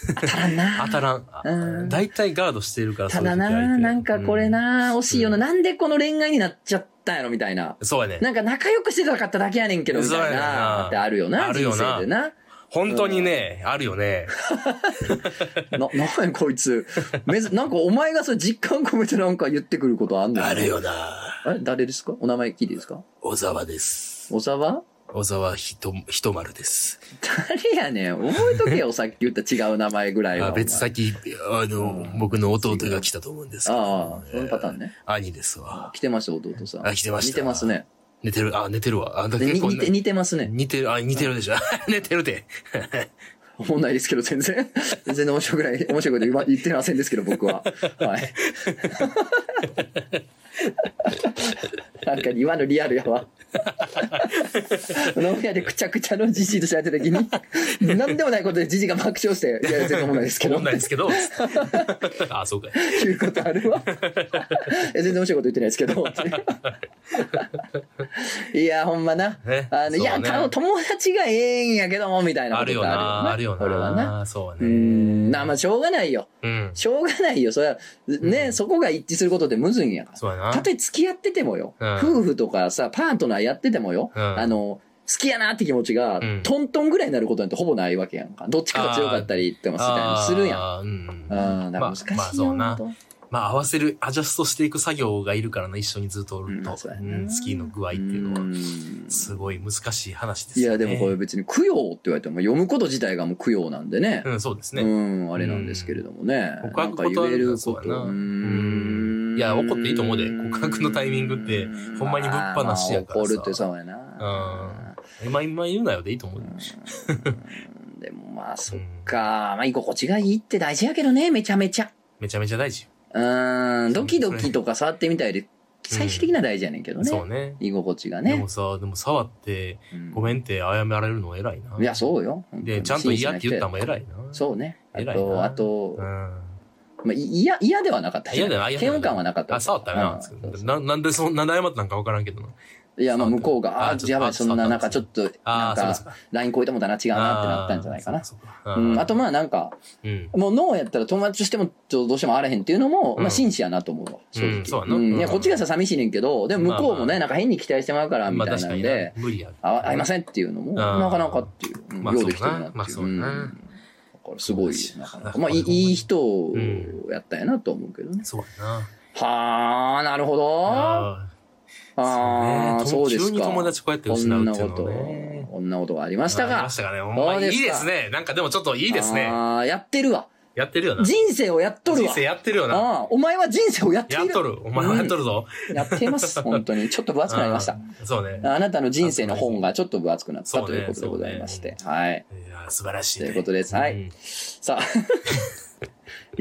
当たらんな。当たらん。うん大体ガードしてるから、ただな、なんかこれ。な、惜しいよな。うんなんでこの恋愛になっちゃったんやろみたいな。うんそうやね。なんか仲良くしてたかっただけやねんけど、みたいな。なってあるよな、あるよな人生でな。本当にね、あるよね。な、なんやこいつ。めず、なんかお前がそれ実感込めてなんか言ってくることあんの？あるよな。あれ誰ですか？お名前聞いていいですか？小沢です。小沢？小沢ひと、ひとまるです。誰やねん。覚えとけよ、さっき言った違う名前ぐらいは。あ別先、あの、僕の弟が来たと思うんですけどああ、そういうパターンね。兄ですわ。来てました、弟さん。あ来てました似てますね。寝てる、あ、寝てるわ。あ、だ結構似て、似てますね。似てる、あ、似てるでしょ。寝てるで。思んないですけど、全然。全然面白くない、面白いこと言ってませんですけど、僕は。はい。なんか今のリアルやわ。飲み屋でくちゃくちゃのじじいとしゃべった時に、なんでもないことでじじいが爆笑して、いや、全然思んないですけど。ないですけど。あ、そうか。いうことあるわ。全然面白いこと言ってないですけど。いや、ほんまな。ねあの、いや、友達がええんやけども、みたいなあるよな、あるよ俺はな。な。そうね。ん。な、まあ、しょうがないよ。うん。しょうがないよ。それは、ね、そこが一致することってむずいんやから。そうやな。たとえ付き合っててもよ、うん夫婦とかさ、パートナーやっててもよ、うんあの、好きやなって気持ちが、うんトントンぐらいになることなんてほぼないわけやんか。どっちかが強かったりってもするやん。うん。うん、だから難しいよ、まあまあそうなほんとまあ合わせる、アジャストしていく作業がいるからな、一緒にずっとおると。うんそうん、スキーの具合っていうのは。んすごい難しい話ですよね。いや、でもこれ別に供養って言われても読むこと自体がもう供養なんでね。うん、そうですうね。ん、あれなんですけれどもね。告白なんか言えること。そうんいや怒っていいと思うで告白のタイミングってほんまにぶっ放しやからさまあ怒るってそうやな。今、今言うなよでいいと思う。うん でもまあ、そっか。まあ、居心地がいいって大事やけどね、めちゃめちゃ。めちゃめちゃ大事よ。うん、ドキドキとか触ってみたいで最終的には大事やねんけどね。そうね。居心地がねでも。さ、でも触って、うんごめんって謝られるの偉いな。いや、そうよ。本当で、にちゃんと嫌って言ったのも偉いな。そうね。あ偉いなと、あとう、ん。まあ、い嫌、嫌ではなかったし嫌だな、嫌だ嫌悪感はなかった。あ、触ったらなうん。な、なんでそん、なんで謝ったんかわからんけどな。いや、まあ、向こうが、ああやばい、あそんな、なんかちょっと、なんかか、ライン超えたもんだな、違うなってなったんじゃないかな。そうん、あと、まあ、なんか、うん。もう脳やったら友達としても、ちょっとどうしてもあらへんっていうのも、うん。まあ、真摯やなと思うわ、正直。うんいや、こっちがさ、寂しいねんけど、でも向こうもね、なんか変に期待してもらうから、みたいなんでな、無理や。あ合いませんっていうのも、なかなかっていう、ようできてるなっていう。うん。だからすごい、まあ、いい人ん。やったんやなと思うけどね。そうやな。はあ、なるほど。あああ、そうですか。急に友達こうやって失うっていうのこんなねこんなことがありましたがありまし。たかね。ほんまいいですね。なんかでもちょっといいですね。ああ、やってるわ。やってるよな。人生をやっとるわ。人生やってるよな。ああ、お前は人生をやっている。やっとる。お前はやっとるぞ。やっています。本当に。ちょっと分厚くなりました。うんそうね。あなたの人生の本がちょっと分厚くなったということでございまして。はい。いや素晴らしいね。ということですはいうんさあ。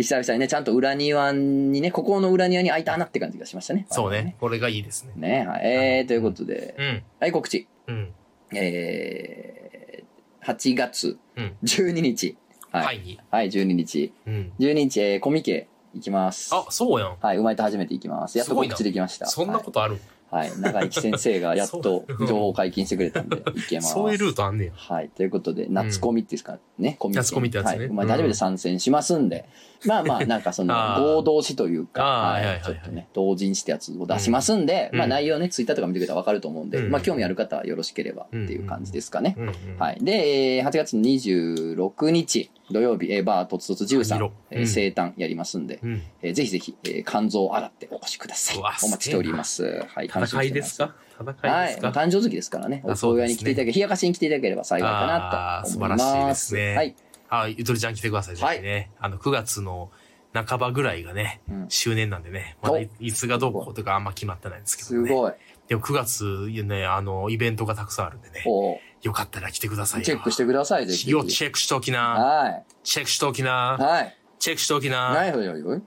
久々にね、ちゃんと裏庭にね、ここの裏庭に開いた穴って感じがしましたね。そうね。これがいいですね。ねはい。えー、ということで、うん。はい、告知。うん。えー、8月うん。12日。はい。はいに。はい、12日。うん。12日、えー、コミケ行きます。あ、そうやん。はい、うまいと初めて行きます。やっと告知できました。そんなことある？はい、はい、長生先生がやっと 情報解禁してくれたんで、行けます。そういうルートあんねや。はい。ということで、夏コミっていうんですかね、コミケ夏コミってやつねはい。うまいと初めて参戦しますんで、まあまあ、なんかその合同誌というか、ちょっとね、同人誌ってやつを出しますんで、うんまあ内容ね、ツイッターとか見てくれたらわかると思うんで、うんまあ興味ある方はよろしければっていう感じですかね。はい。で、えー8月26日、土曜日、えーバーとつとつ13色、え生誕やりますんで、うん。えーぜひぜひ、えー肝臓を洗ってお越しくださいお待ちしております。はい。楽しみ戦いにしてますですか？戦はいい。ですか誕生月ですからね。お祝いに来ていただけ、冷やかしに来ていただければ幸いかなと思います。素晴らしいですねはい。あ、ゆとりちゃん来てください、ぜひね。あの、9月の半ばぐらいがね、うん周年なんでね、まだいいつがどうことかあんま決まってないんですけどね。すごい。でも9月ね、あの、イベントがたくさんあるんでね、およかったら来てくださいよ。チェックしてください、ぜひ。よ、チェックしときな。はい。チェックしときな。はい。チェックしときな。はい、はい、はい。はい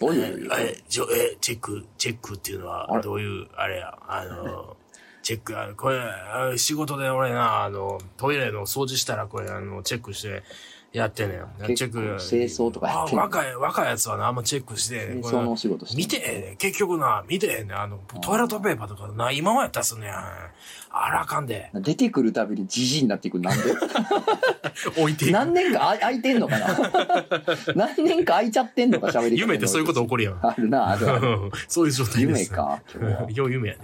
おいおいおいえ、じょえ、チェック、チェックっていうのは、どういう、あれや、あの、チェック、あのこれ、あ仕事で俺な、あの、トイレの掃除したら、これ、あの、チェックして、やってんねん。チェック。清掃とかやって若い、若いやつはな、あんまチェックして、清これ掃のお仕事してる見てへんねん結局な、見てへんねんあの、トイレットペーパーとかな、今まやっすんねん。あらあかんで。出てくるたびにじじいになっていく。なんで？置いて何年かあ空いてんのかな？何年か空いちゃってんのか、喋り方夢ってそういうこと起こるやん。あるな、あるある。そういう状態です。夢か、今日夢やね。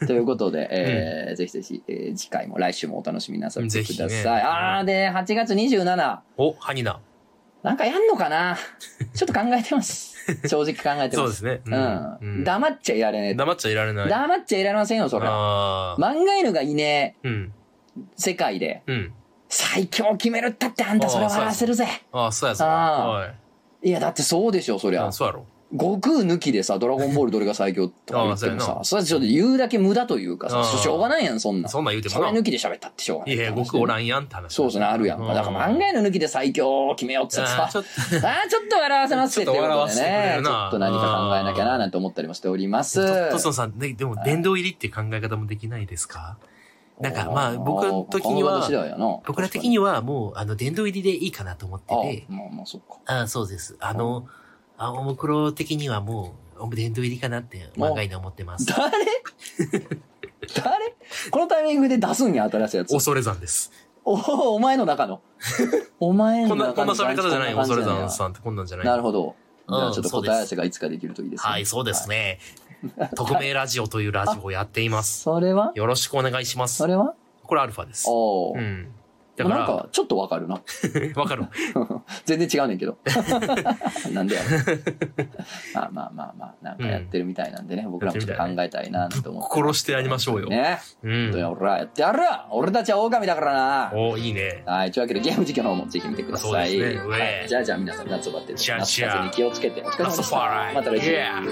ということで、えーぜひぜひ、えー次回も来週もお楽しみなさってくだぜひねさい。あー、で、8月27、お、ハニナ。なんかやんのかな？ちょっと考えてます。正直考えてます。そうですね。うん。うん黙っちゃいられね黙っちゃいられなえ。い。黙っちゃいられませんよ、それ。ああ。漫画犬がいねうん。え世界で、うん。最強決めるったってあんたそれ笑わせるぜ。ああ、そうやぞ。あーはい。いや、だってそうでしょ、そりゃあ。そうやろ。悟空抜きでさ、ドラゴンボールどれが最強とか言ってもさああそれはちょっと言うだけ無駄というかさ、ああしょうがないやん、そんなん。そんなん言うてもな。それ抜きで喋ったってしょうがないいやいや、僕おらんやんって話。そうですね、あるやんか。だから漫画犬抜きで最強を決めようってあさ。ああ、ちょっと笑わせますってことてねちょっと何か考えなきゃななんて思ったりもしております。とつのさん、ね、でも、殿堂入りっていう考え方もできないですか？なんか、まあ、僕の時には僕ら的にはもう、あの、殿堂入りでいいかなと思ってあて、まあまあ、そっか。あそうです。あの、あおもクロ的にはもう、殿堂入りかなって、漫画に思ってます。誰？誰？このタイミングで出すんや、新しいやつ。恐れ山です。おお前の中の？お前こんな、の中の。こんな喋り方じゃないよ、恐れこんな感じなんや山さんってこんなんじゃない。なるほど。じゃあちょっと答え合わせがいつかできるといいですね。はい、そうですね。匿名ラジオというラジオをやっています。それは？よろしくお願いしますそ。れは？これアルファです。おお、うん。だから、なんかちょっとわかるな。わかる。全然違うねんけど。なんでやろ。まあまあまあまあ、なんかやってるみたいなんでね、うん、僕らもちょっと考えたいなと思って。殺してやりましょうよ。ね。うん。ほら、やってやる俺たちは狼だからな。おいいね。はい、というわけでゲーム実況の方もぜひ見てください。ね、はい、じゃあじゃあ皆さん夏をバってる。夏風に気をつけて。お疲れ様でた。また来週。はい。